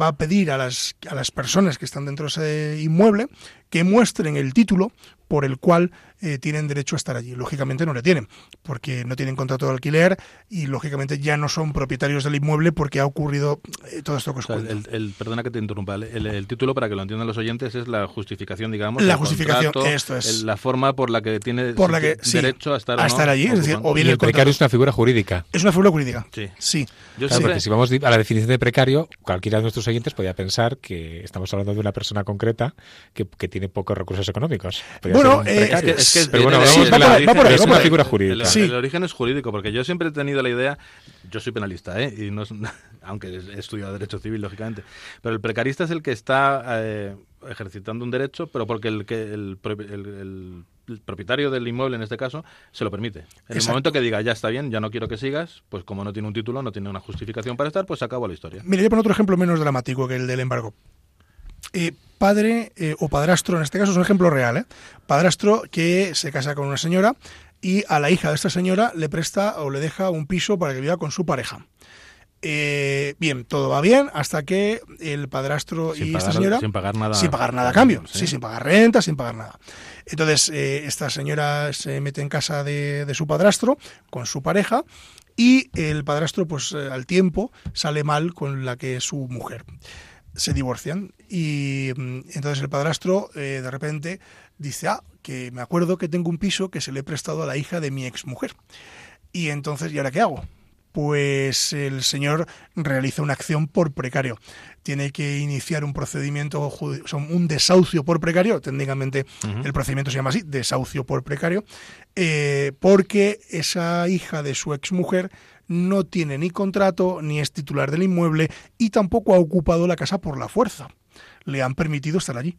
va a pedir a las, a las personas que están dentro de ese inmueble que muestren el título por el cual eh, tienen derecho a estar allí. Lógicamente no le tienen, porque no tienen contrato de alquiler y lógicamente ya no son propietarios del inmueble porque ha ocurrido eh, todo esto que os el, Perdona que te interrumpa, el, título, para que lo entiendan los oyentes, es la justificación, digamos. La justificación, esto es. la forma por la que tiene derecho a estar, a estar allí. Es decir, o bien el, precario es una figura jurídica. Es una figura jurídica. Sí. sí. Yo porque si vamos a la definición de precario, cualquiera de nuestros oyentes podría pensar que estamos hablando de una persona concreta que, tiene pocos recursos económicos. bueno, es que, es que pero bueno, es una figura jurídica. El, origen es jurídico, porque yo siempre he tenido la idea, yo soy penalista, ¿eh? y no, [LAUGHS] aunque he estudiado Derecho Civil, lógicamente, pero el precarista es el que está eh, ejercitando un derecho, pero porque el, que el, el, propietario del inmueble, en este caso, se lo permite. En el momento que diga, ya está bien, ya no quiero que sigas, pues como no tiene un título, no tiene una justificación para estar, pues acabo la historia. Mire, yo pongo otro ejemplo menos dramático que el del embargo. Eh, padre eh, o padrastro, en este caso es un ejemplo real, ¿eh? padrastro que se casa con una señora y a la hija de esta señora le presta o le deja un piso para que viva con su pareja. Eh, bien, todo va bien hasta que el padrastro y esta señora sin pagar nada sin pagar nada a cambio, ¿sí? sin pagar renta, sin pagar nada. Entonces esta señora se mete en casa de, de, su padrastro con su pareja y el padrastro pues al tiempo sale mal con la que es su mujer se divorcian y mm, entonces el padrastro eh, de repente dice, ah, que me acuerdo que tengo un piso que se le he prestado a la hija de mi ex mujer. Y entonces, ¿y ahora qué hago? Pues el señor realiza una acción por precario. Tiene que iniciar un procedimiento, un desahucio por precario, técnicamente el procedimiento se llama así, desahucio por precario, eh, porque esa hija de su ex mujer no tiene ni contrato, ni es titular del inmueble y tampoco ha ocupado la casa por la fuerza. Le han permitido estar allí.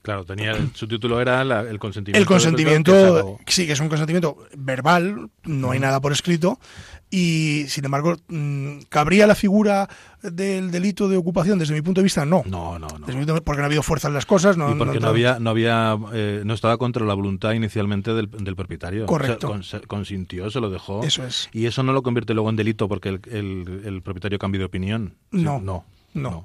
Claro, tenía su título era el consentimiento. El consentimiento, sí, que es un consentimiento verbal, no hay nada por escrito, y sin embargo, mm, ¿cabría la figura del delito de ocupación desde mi punto de vista? No. No, no, no. porque no ha habido fuerza en las cosas. No, y porque no, había, no había, eh, no estaba contra la voluntad inicialmente del, propietario. Correcto. consintió, se lo dejó. Eso es. Y eso no lo convierte luego en delito porque el, el, propietario cambie de opinión. No. No. No.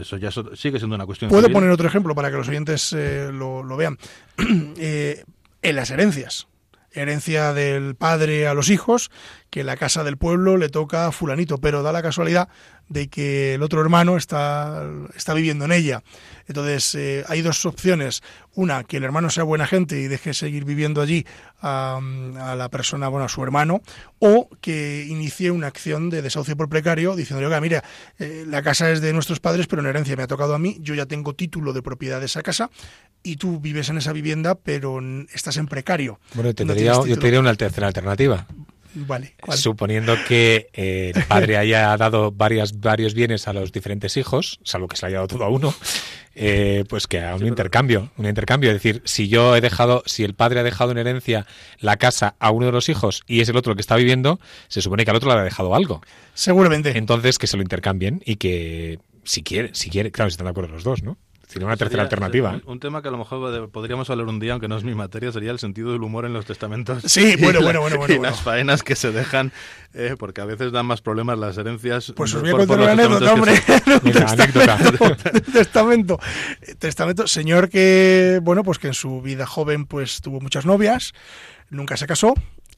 Eso ya sigue siendo una cuestión. Puedo poner otro ejemplo para que los oyentes eh, lo, lo, vean. [CLEARS THROAT] Eh, en las herencias. Herencia del padre a los hijos, que la casa del pueblo le toca a fulanito, pero da la casualidad de que el otro hermano está, está viviendo en ella. Entonces, eh, hay dos opciones. Una, que el hermano sea buena gente y deje seguir viviendo allí a, la persona, bueno, a su hermano, o que inicie una acción de desahucio por precario diciendo, oiga, mira, eh, la casa es de nuestros padres, pero en herencia me ha tocado a mí, yo ya tengo título de propiedad de esa casa y tú vives en esa vivienda, pero estás en precario. Bueno, te yo te diría una tercera alternativa. Vale, Suponiendo que eh, el [LAUGHS] padre haya dado varias, varios bienes a los diferentes hijos, salvo que se le haya dado todo a uno, eh, pues que haga un intercambio, un intercambio. Es decir, si yo he dejado, si el padre ha dejado en herencia la casa a uno de los hijos y es el otro el que está viviendo, se supone que al otro le ha dejado algo. Seguramente. Entonces que se lo intercambien y que si quiere, si quiere, claro, si están de acuerdo los dos, ¿no? Sería una tercera alternativa. Un, tema que a lo mejor podríamos hablar un día, aunque no es mi materia, sería el sentido del humor en los testamentos. Sí, [LAUGHS] bueno, bueno, bueno, bueno. Y las faenas que se dejan, eh, porque a veces dan más problemas las herencias. Pues os voy a contar una anécdota, hombre. [LAUGHS] testamento. [LAUGHS] testamento. Señor que, bueno, pues que en su vida joven pues tuvo muchas novias, nunca se casó,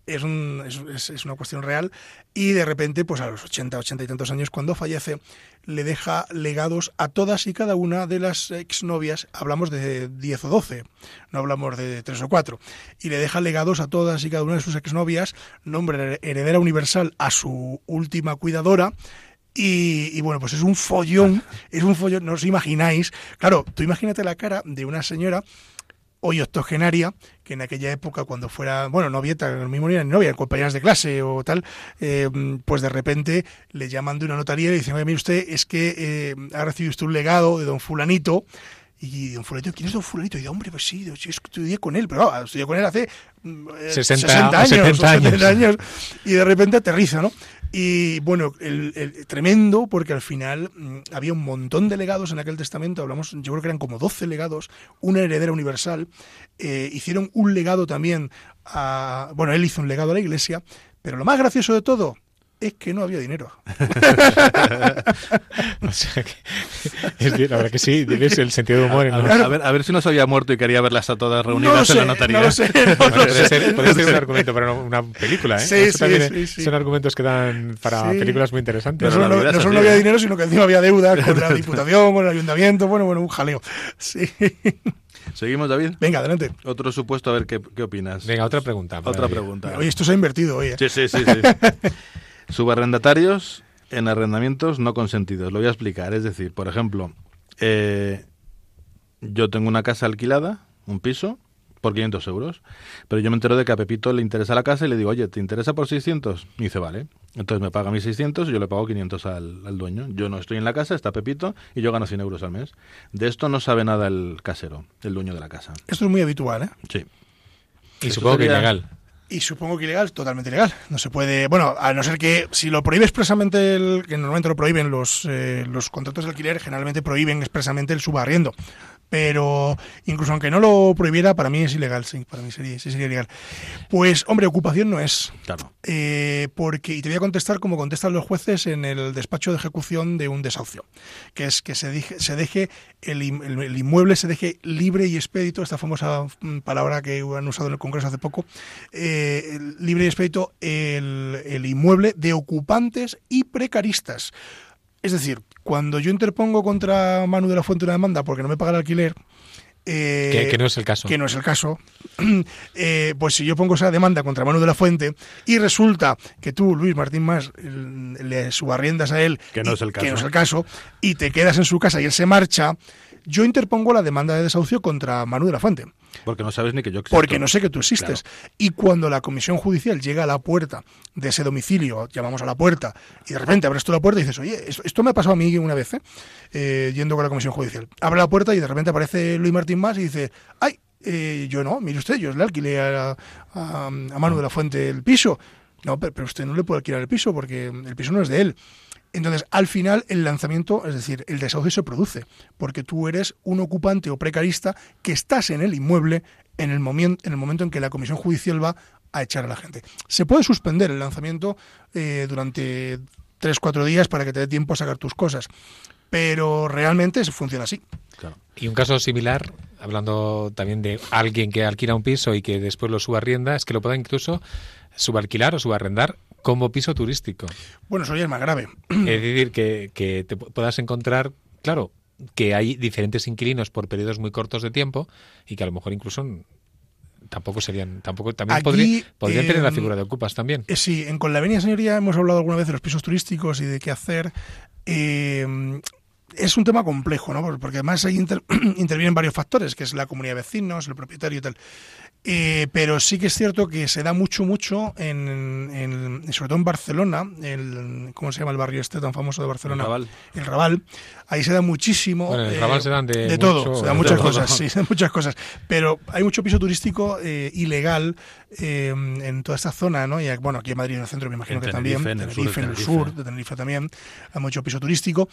es, un, es, es, una cuestión real y de repente, pues a los 80, 80 y tantos años, cuando fallece, le deja legados a todas y cada una de las exnovias, hablamos de 10 o 12, no hablamos de 3 o 4, y le deja legados a todas y cada una de sus exnovias, nombre heredera universal a su última cuidadora, Y, bueno, pues es un follón, [LAUGHS] es un follón, no os imagináis. Claro, tú imagínate la cara de una señora hoy octogenaria, que en aquella época, cuando fuera, bueno, novieta, no mismo ni novia, compañeras de clase o tal, eh, pues de repente le llaman de una notaría y le dicen, oye, mire usted, es que eh, ha recibido usted un legado de don fulanito, y don Fulanito, ¿quién es don Fulanito? Y de hombre, pues sí, yo estudié con él, pero no, estudié con él hace 60, mm, eh, años, años. Y de repente aterriza, ¿no? Y bueno, el, tremendo, porque al final mm, había un montón de legados en aquel testamento, hablamos, yo creo que eran como 12 legados, una heredera universal. Eh, hicieron un legado también a. Bueno, él hizo un legado a la iglesia, pero lo más gracioso de todo, es que no había dinero. [LAUGHS] [LAUGHS] o sea que, es bien, la verdad que sí, tienes el sentido de humor. A, ver, a, ver, si no se había muerto y quería verlas a todas reunidas en la notaría. No lo sé, no [LAUGHS] puede, ser, un argumento para una película, ¿eh? Sí, sí, sí, Son argumentos que dan para películas muy interesantes. No solo, no, solo había dinero, sino que encima había deuda con la Diputación, con el Ayuntamiento, bueno, bueno, un jaleo. Sí. ¿Seguimos, David? Venga, adelante. Otro supuesto, a ver qué, qué opinas. Venga, otra pregunta. Otra pregunta. Oye, esto se ha invertido hoy. ¿eh? Sí, sí, sí. sí. Subarrendatarios en arrendamientos no consentidos. Lo voy a explicar. Es decir, por ejemplo, eh, yo tengo una casa alquilada, un piso, por 500 euros, pero yo me entero de que a Pepito le interesa la casa y le digo, oye, ¿te interesa por 600? Y dice, vale. Entonces me paga mis 600 y yo le pago 500 al, al, dueño. Yo no estoy en la casa, está Pepito y yo gano 100 euros al mes. De esto no sabe nada el casero, el dueño de la casa. Esto es muy habitual, ¿eh? Sí. Y supongo que ilegal. Y supongo que ilegal, totalmente ilegal. No se puede, bueno, a no ser que si lo prohíbe expresamente, el, que normalmente lo prohíben los, eh, los contratos de alquiler, generalmente prohíben expresamente el subarriendo pero incluso aunque no lo prohibiera, para mí es ilegal, sí, para mí sería, sí sería ilegal. Pues, hombre, ocupación no es. Claro. Eh, porque, y te voy a contestar como contestan los jueces en el despacho de ejecución de un desahucio, que es que se, deje, se deje el, el, inmueble se deje libre y expedito, esta famosa mm, palabra que han usado en el Congreso hace poco, eh, libre y expedito el, el inmueble de ocupantes y precaristas. Es decir, cuando yo interpongo contra Manu de la Fuente una demanda porque no me paga el alquiler, eh, que, no es el caso. Que no es el caso. [CLEARS THROAT] Eh, pues si yo pongo esa demanda contra Manu de la Fuente y resulta que tú, Luis Martín Más, le subarriendas a él, que no, es el caso. que no es el caso, y te quedas en su casa y él se marcha, yo interpongo la demanda de desahucio contra Manu de la Fuente. Porque no sabes ni que yo existo. Porque no sé que tú existes. Y cuando la comisión judicial llega a la puerta de ese domicilio, llamamos a la puerta, y de repente abres tú la puerta y dices, oye, esto, me ha pasado a mí una vez, ¿eh? ¿eh? yendo con la comisión judicial. Abre la puerta y de repente aparece Luis Martín más y dice, ay, eh, yo no, mire usted, yo le alquilé a, a, Manu de la Fuente el piso. No, pero usted no le puede alquilar el piso porque el piso no es de él. Entonces, al final, el lanzamiento, es decir, el desahucio se produce, porque tú eres un ocupante o precarista que estás en el inmueble en el, momento, en el momento en que la comisión judicial va a echar a la gente. Se puede suspender el lanzamiento eh, durante tres, cuatro días para que te dé tiempo a sacar tus cosas, pero realmente se funciona así. Y un caso similar, hablando también de alguien que alquila un piso y que después lo subarrienda, es que lo pueda incluso subalquilar o subarrendar como piso turístico. Bueno, eso ya es más grave. Es decir, que, que te puedas encontrar, claro, que hay diferentes inquilinos por periodos muy cortos de tiempo y que a lo mejor incluso tampoco serían tampoco también podrían tener la em, figura de ocupas también eh, sí en con la venia señoría hemos hablado alguna vez de los pisos turísticos y de qué hacer eh, es un tema complejo, ¿no? Porque además ahí [CLEARS THROAT] intervienen varios factores, que es la comunidad de vecinos, el propietario y tal. Eh, pero sí que es cierto que se da mucho, mucho, en, sobre todo en Barcelona, el, ¿cómo se llama el barrio este tan famoso de Barcelona? El Raval. El Raval. Ahí se da muchísimo. Bueno, en el Raval se dan de, de todo, se dan muchas cosas, sí, se dan muchas cosas. Pero hay mucho piso turístico eh, ilegal eh, en toda esta zona, ¿no? Y bueno, aquí en Madrid, en el centro, me imagino que también. En el, en el sur de Tenerife también, hay mucho piso turístico.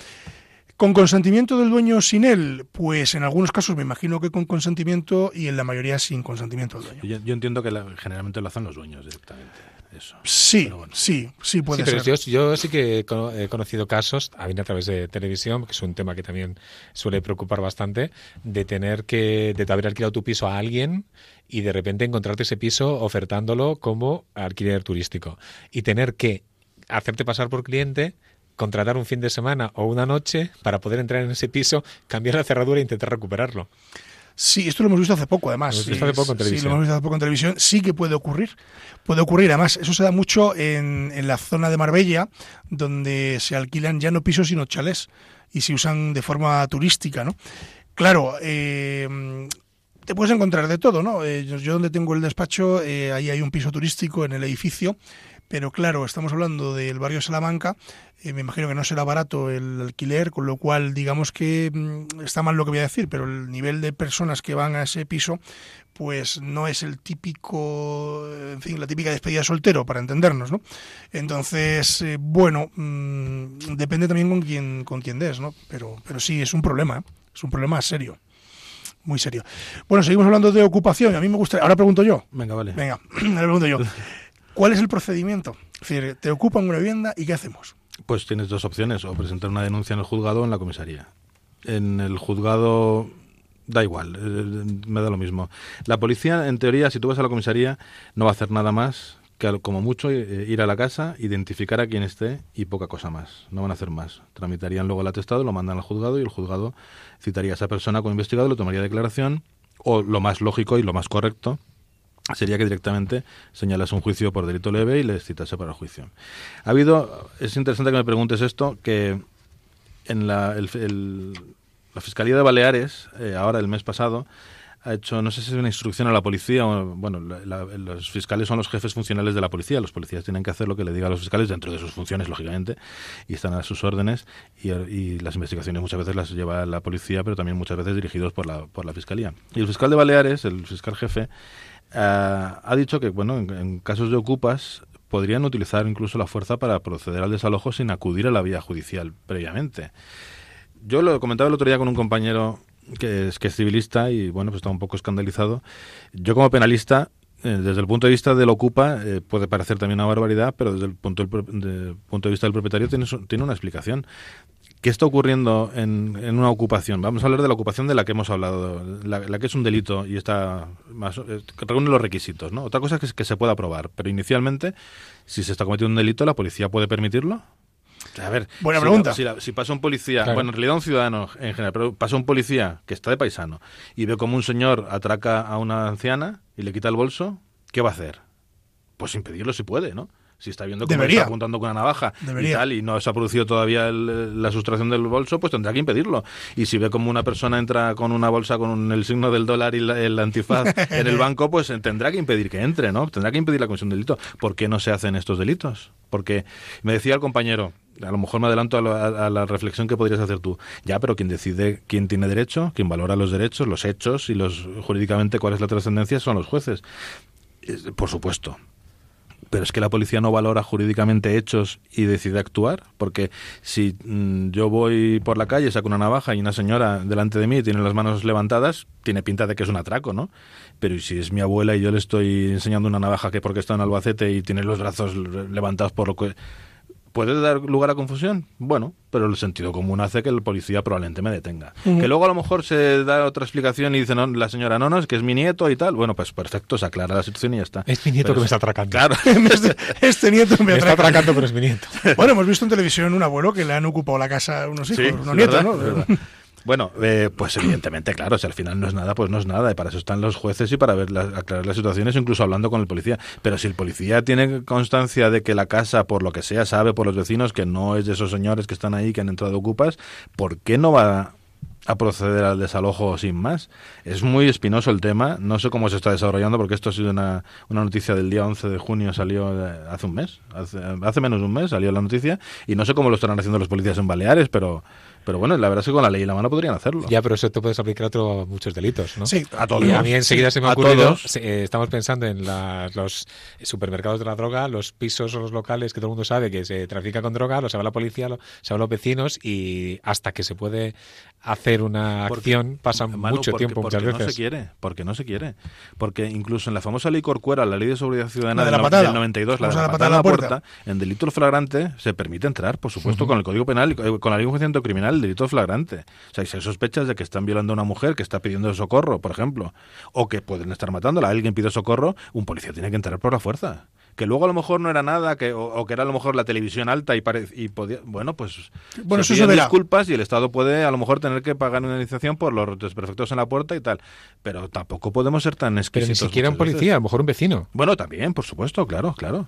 ¿Con consentimiento del dueño sin él? Pues en algunos casos me imagino que con consentimiento y en la mayoría sin consentimiento del dueño. Yo, entiendo que generalmente lo hacen los dueños directamente. Eso. Sí, sí, sí puede sí, pero ser. Yo, sí que he conocido casos, a través de televisión, que es un tema que también suele preocupar bastante, de tener que, de haber alquilado tu piso a alguien y de repente encontrarte ese piso ofertándolo como alquiler turístico y tener que hacerte pasar por cliente contratar un fin de semana o una noche para poder entrar en ese piso, cambiar la cerradura e intentar recuperarlo. Sí, esto lo hemos visto hace poco, además. Lo hemos visto hace poco en Sí, televisión. lo hemos visto hace poco en televisión. Sí que puede ocurrir. Puede ocurrir. Además, eso se da mucho en, en la zona de Marbella, donde se alquilan ya no pisos, sino chalés. Y se usan de forma turística, ¿no? Claro, eh, te puedes encontrar de todo, ¿no? Eh, yo, yo donde tengo el despacho, eh, ahí hay un piso turístico en el edificio, pero claro, estamos hablando del barrio Salamanca, eh, me imagino que no será barato el alquiler, con lo cual digamos que mm, está mal lo que voy a decir, pero el nivel de personas que van a ese piso pues no es el típico, en fin, la típica despedida de soltero, para entendernos, ¿no? Entonces, eh, bueno, mm, depende también con quién, con quién des, ¿no? Pero, pero sí, es un problema, ¿eh? es un problema serio, muy serio. Bueno, seguimos hablando de ocupación, a mí me gusta, ahora pregunto yo, Venga, vale. venga, [CLEARS THROAT] ahora pregunto yo, [LAUGHS] ¿cuál es el procedimiento? Es decir, te ocupan una vivienda y ¿qué hacemos? Pues tienes dos opciones, o presentar una denuncia en el juzgado o en la comisaría. En el juzgado da igual, eh, me da lo mismo. La policía, en teoría, si tú vas a la comisaría, no va a hacer nada más que como mucho eh, ir a la casa, identificar a quien esté y poca cosa más. No van a hacer más. Tramitarían luego el atestado, lo mandan al juzgado y el juzgado citaría a esa persona como investigado, le tomaría declaración o lo más lógico y lo más correcto sería que directamente señalas un juicio por delito leve y les citase para el juicio. Ha habido, es interesante que me preguntes esto, que en la, la Fiscalía de Baleares, eh, ahora el mes pasado, ha hecho, no sé si es una instrucción a la policía, o, bueno, los fiscales son los jefes funcionales de la policía, los policías tienen que hacer lo que le diga a los fiscales dentro de sus funciones, lógicamente, y están a sus órdenes, y, y las investigaciones muchas veces las lleva la policía, pero también muchas veces dirigidos por la, por la Fiscalía. Y el fiscal de Baleares, el fiscal jefe, ha dicho que, bueno, en, casos de ocupas podrían utilizar incluso la fuerza para proceder al desalojo sin acudir a la vía judicial previamente. Yo lo comentaba el otro día con un compañero que es, que es civilista y bueno, pues está un poco escandalizado. Yo como penalista, eh, desde el punto de vista del ocupa, eh, puede parecer también una barbaridad, pero desde el punto, de- punto de vista del propietario tiene, tiene una explicación. ¿Qué está ocurriendo en, en una ocupación? Vamos a hablar de la ocupación de la que hemos hablado, la, la que es un delito y está más, eh, que reúne los requisitos. ¿no? Otra cosa es que, que se pueda probar, pero inicialmente, si se está cometiendo un delito, ¿la policía puede permitirlo? A ver, Buena si pregunta. la- si, la- si pasa un policía, Claro. bueno, en realidad un ciudadano en general, pero pasa un policía que está de paisano y ve como un señor atraca a una anciana y le quita el bolso, ¿qué va a hacer? Pues impedirlo si puede, ¿no? Si está viendo cómo está apuntando con una navaja Debería. y tal, y no se ha producido todavía el- la sustracción del bolso, pues tendrá que impedirlo. Y si ve como una persona entra con una bolsa con un- el signo del dólar y la- el antifaz en el [LAUGHS] banco, pues eh, tendrá que impedir que entre, ¿no? Tendrá que impedir la comisión de delito. ¿Por qué no se hacen estos delitos? Porque me decía el compañero, a lo mejor me adelanto a, lo- a- a la reflexión que podrías hacer tú. Ya, pero quien decide quién tiene derecho, quien valora los derechos, los hechos y los jurídicamente cuál es la trascendencia son los jueces. Es- Por supuesto, pero es que la policía no valora jurídicamente hechos y decide actuar, porque si mm, yo voy por la calle, saco una navaja y una señora delante de mí tiene las manos levantadas, tiene pinta de que es un atraco, ¿no? Pero ¿y si es mi abuela y yo le estoy enseñando una navaja que porque está en Albacete y tiene los brazos le- levantados por lo que... ¿Puede dar lugar a confusión? Bueno, pero el sentido común hace que el policía probablemente me detenga. Que luego a lo mejor se da otra explicación y dice no, la señora, no, no, es que es mi nieto y tal. Bueno, pues perfecto, se aclara la situación y ya está. Es mi nieto Pero que me es- está atracando. Claro. [LAUGHS] este, este nieto me [LAUGHS] Me está atraca. atracando, pero es mi nieto. Bueno, hemos visto en televisión un abuelo que le han ocupado la casa unos hijos, Sí, unos nietos, ¿no? Bueno, eh, pues evidentemente, claro, si al final no es nada, pues no es nada. Y para eso están los jueces y para ver la- aclarar las situaciones, incluso hablando con el policía. Pero si el policía tiene constancia de que la casa, por lo que sea, sabe por los vecinos que no es de esos señores que están ahí, que han entrado ocupas, ¿por qué no va a proceder al desalojo sin más? Es muy espinoso el tema. No sé cómo se está desarrollando, porque esto ha sido una, una noticia del día 11 de junio, salió eh, hace un mes, hace, hace menos de un mes salió la noticia, y no sé cómo lo estarán haciendo los policías en Baleares, pero, pero bueno, la verdad es que con la ley en la mano podrían hacerlo. Ya, pero eso te puedes aplicar a otro- muchos delitos, ¿no? Sí, a todos. Y a mí enseguida se me ha A ocurrido, eh, estamos pensando en la- los supermercados de la droga, los pisos o los locales que todo el mundo sabe que se trafica con droga, lo sabe la policía, lo saben los vecinos y hasta que se puede hacer una Porque- acción pasa Manu, mucho porque- tiempo porque muchas no veces. se quiere, porque no se quiere. Porque incluso en la famosa ley Corcuera, la ley de seguridad ciudadana La de del, la patada. del 92, la de la, la patada en patada la a la puerta, puerta. en delito flagrante se permite entrar, por supuesto, con el Código Penal, y co- con la ley de enjuiciamiento criminal, el delito flagrante. O sea, si hay sospechas de que están violando a una mujer que está pidiendo socorro, por ejemplo, o que pueden estar matándola, alguien pide socorro, un policía tiene que entrar por la fuerza. Que luego a lo mejor no era nada, que, o, que era a lo mejor la televisión alta y, y podía, bueno, pues bueno, se eso disculpas y el Estado puede a lo mejor tener que pagar una indemnización por los desperfectos en la puerta y tal, pero tampoco podemos ser tan exquisitos. Pero ni siquiera un policía, a lo mejor un vecino. Bueno, también, por supuesto, claro, claro.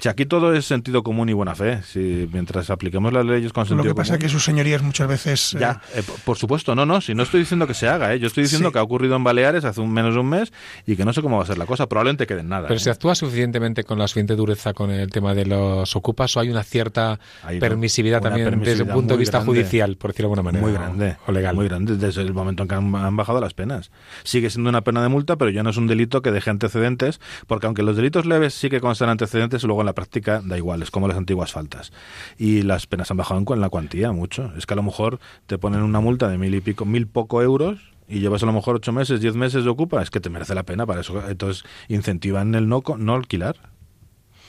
Si aquí todo es sentido común y buena fe, si mientras apliquemos las leyes con sentido común. Lo que pasa es que sus señorías muchas veces. Ya, eh, eh, por supuesto, no, no, si no estoy diciendo que se haga, ¿eh? yo estoy diciendo que ha ocurrido en Baleares hace un, menos de un mes y que no sé cómo va a ser la cosa, probablemente quede en nada. Pero ¿eh? se actúa suficientemente con la suficiente dureza con el tema de los ocupas o hay una cierta permisividad también desde el punto de vista judicial, por decirlo de alguna manera. Muy grande. O, legal. Muy grande, desde el momento en que han, han bajado las penas. Sigue siendo una pena de multa, pero ya no es un delito que deje antecedentes, porque aunque los delitos leves sí que constan antecedentes, luego la práctica da igual iguales, como las antiguas faltas. Y las penas han bajado en la cuantía mucho. Es que a lo mejor te ponen una multa de mil y pico, mil poco euros y llevas a lo mejor ocho meses, diez meses de ocupa, es que te merece la pena para eso. Entonces incentivan el no, no alquilar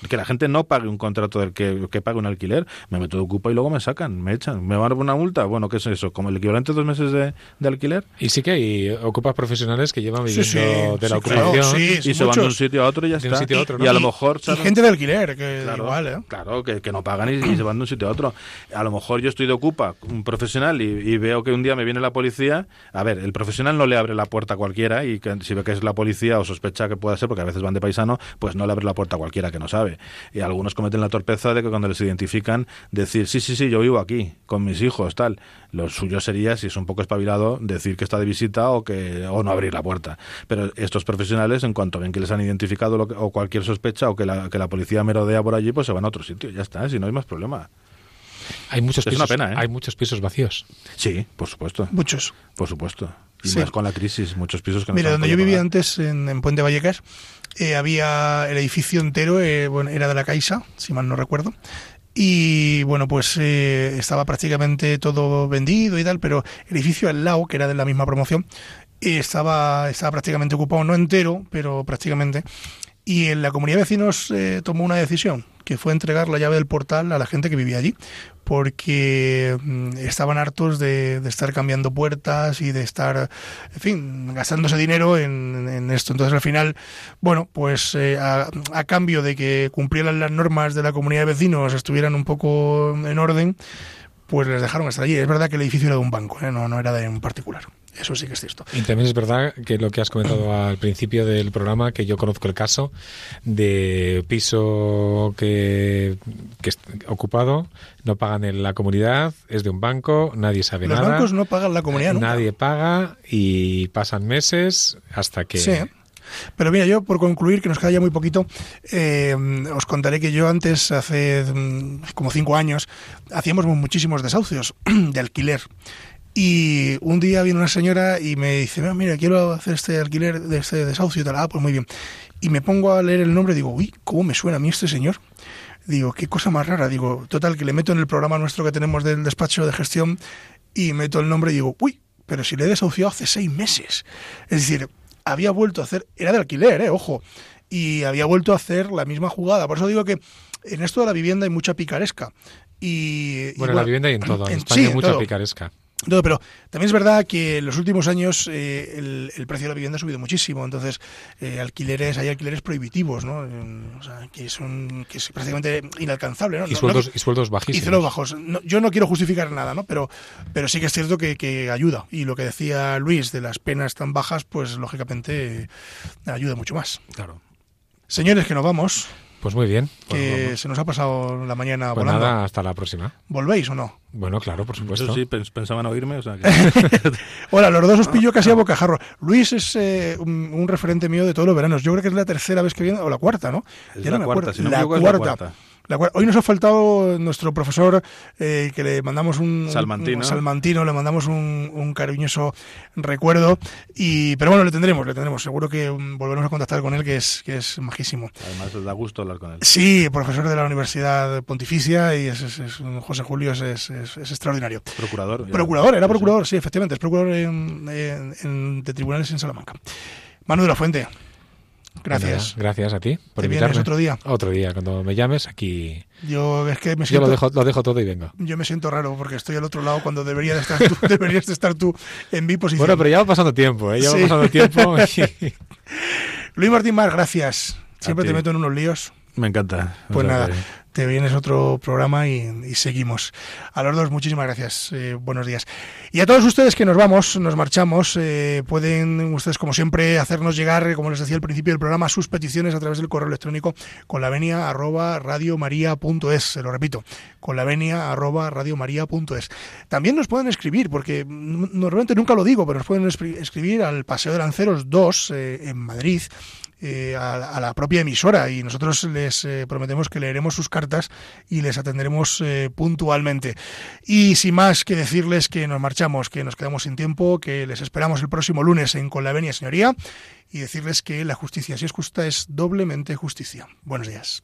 que la gente no pague un contrato del que, que pague un alquiler, me meto de ocupa y luego me sacan, me echan, me van a una multa. Bueno, ¿qué es eso? ¿Como el equivalente a dos meses de, de alquiler? Y sí que hay ocupas profesionales que llevan viviendo de la ocupación y se van de un sitio a otro y ya está. A otro, y, a lo mejor... Y, gente de alquiler, que claro, igual, ¿eh? Claro, que, que no pagan y, se van de un sitio a otro. A lo mejor yo estoy de ocupa, un profesional, y, veo que un día me viene la policía. A ver, el profesional no le abre la puerta a cualquiera y que, si ve que es la policía o sospecha que pueda ser, porque a veces van de paisano, pues no le abre la puerta a cualquiera que no sabe. Y algunos cometen la torpeza de que cuando les identifican decir, sí, sí, sí, yo vivo aquí, con mis hijos, tal. Lo suyo sería, si es un poco espabilado, decir que está de visita o que o no abrir la puerta. Pero estos profesionales, en cuanto ven que les han identificado o cualquier sospecha o que la, que la policía merodea por allí, pues se van a otro sitio. Ya está, si no hay más problema. Hay muchos, es pisos, una pena, ¿eh? hay muchos pisos vacíos. Sí, por supuesto. Muchos. Por supuesto. Y más con la crisis, muchos pisos que no Mira, donde yo vivía antes, en, en Puente Vallecas, eh, había el edificio entero, eh, bueno, era de la Caixa, si mal no recuerdo. Y bueno, pues eh, estaba prácticamente todo vendido y tal, pero el edificio al lado, que era de la misma promoción, estaba, estaba prácticamente ocupado, no entero, pero prácticamente. Y en la comunidad de vecinos tomó una decisión, que fue entregar la llave del portal a la gente que vivía allí, porque mm, estaban hartos de, estar cambiando puertas y de estar, en fin, gastándose dinero en, esto. Entonces al final, bueno, pues eh, a, cambio de que cumplieran las normas de la comunidad de vecinos, estuvieran un poco en orden, pues les dejaron estar allí. Es verdad que el edificio era de un banco, ¿eh? no, no era de un particular. Eso sí que es cierto. Y también es verdad que lo que has comentado [CLEARS THROAT] al principio del programa, que yo conozco el caso de piso que, que ocupado, no pagan en la comunidad, es de un banco, nadie sabe nada. Los bancos no pagan la comunidad Nadie paga y pasan meses hasta que... Sí. Pero mira, yo por concluir, que nos queda ya muy poquito, eh, os contaré que yo antes, hace mm, como cinco años, hacíamos muchísimos desahucios [CLEARS THROAT] de alquiler. Y un día viene una señora y me dice, mira, quiero hacer este alquiler de este desahucio y tal. Ah, pues muy bien. Y me pongo a leer el nombre y digo, uy, ¿cómo me suena a mí este señor? Digo, qué cosa más rara. Digo, total, que le meto en el programa nuestro que tenemos del despacho de gestión y meto el nombre y digo, uy, pero si le he desahuciado hace seis meses. Es decir, había vuelto a hacer, era de alquiler, eh, ojo, y había vuelto a hacer la misma jugada. Por eso digo que en esto de la vivienda hay mucha picaresca. Y, bueno, la vivienda hay en todo. En, España hay mucha picaresca pero también es verdad que en los últimos años eh, el, precio de la vivienda ha subido muchísimo, entonces eh, alquileres hay alquileres prohibitivos, ¿no? O sea, que son que es prácticamente inalcanzable, ¿no? Y sueldos, y sueldos bajísimos. Y sueldos bajos. yo no quiero justificar nada, ¿no? Pero, pero sí que es cierto que, que, ayuda. Y lo que decía Luis de las penas tan bajas, pues lógicamente ayuda mucho más. Claro. Señores, que nos vamos. Pues muy bien. Que pues se nos ha pasado la mañana pues volando. nada, hasta la próxima. ¿Volvéis o no? Bueno, claro, por supuesto. sí, pensaban oírme. O sea [LAUGHS] Hola, los dos os pillo casi a bocajarro. Luis es eh, un, referente mío de todos los veranos. Yo creo que es la tercera vez que viene, o la cuarta, ¿no? Es la, cuarta, si no la, cuarta. la cuarta. Hoy nos ha faltado nuestro profesor, eh, que le mandamos un salmantino, salmantino le mandamos un, cariñoso recuerdo. Y, pero bueno, le tendremos, le tendremos. Seguro que mm, volveremos a contactar con él, que es, que es majísimo. Además, da gusto hablar con él. Sí, profesor de la Universidad Pontificia y es, José Julio es, extraordinario. Procurador. Procurador, era procurador, sí, efectivamente, es procurador de tribunales en Salamanca. Manu de la Fuente. Gracias. gracias a ti por ¿Te invitarme. otro día? Otro día, cuando me llames aquí. Yo es que me siento, Yo lo dejo, lo dejo todo y vengo. Yo me siento raro porque estoy al otro lado cuando debería de estar tú, [LAUGHS] deberías de estar tú en mi posición. Bueno, pero ya va pasando tiempo, ¿eh? Ya va pasando tiempo. [LAUGHS] Luis Martín Mar, gracias. Siempre te meto en unos líos. Me encanta. Pues nada, te vienes otro programa y, seguimos. A los dos, muchísimas gracias. Eh, buenos días. Y a todos ustedes que nos vamos, nos marchamos, eh, pueden ustedes, como siempre, hacernos llegar, como les decía al principio del programa, sus peticiones a través del correo electrónico con la venia arroba radiomaria.es. Se lo repito, con la venia arroba radiomaria.es. También nos pueden escribir, porque normalmente nunca lo digo, pero nos pueden escribir al Paseo de Lanceros 2 eh, en Madrid eh, a, la propia emisora y nosotros les eh, prometemos que leeremos sus cartas y les atenderemos eh, puntualmente. Y sin más que decirles que nos marchamos, que nos quedamos sin tiempo, que les esperamos el próximo lunes en Con la Venia Señoría y decirles que la justicia, si es justa, es doblemente justicia. Buenos días.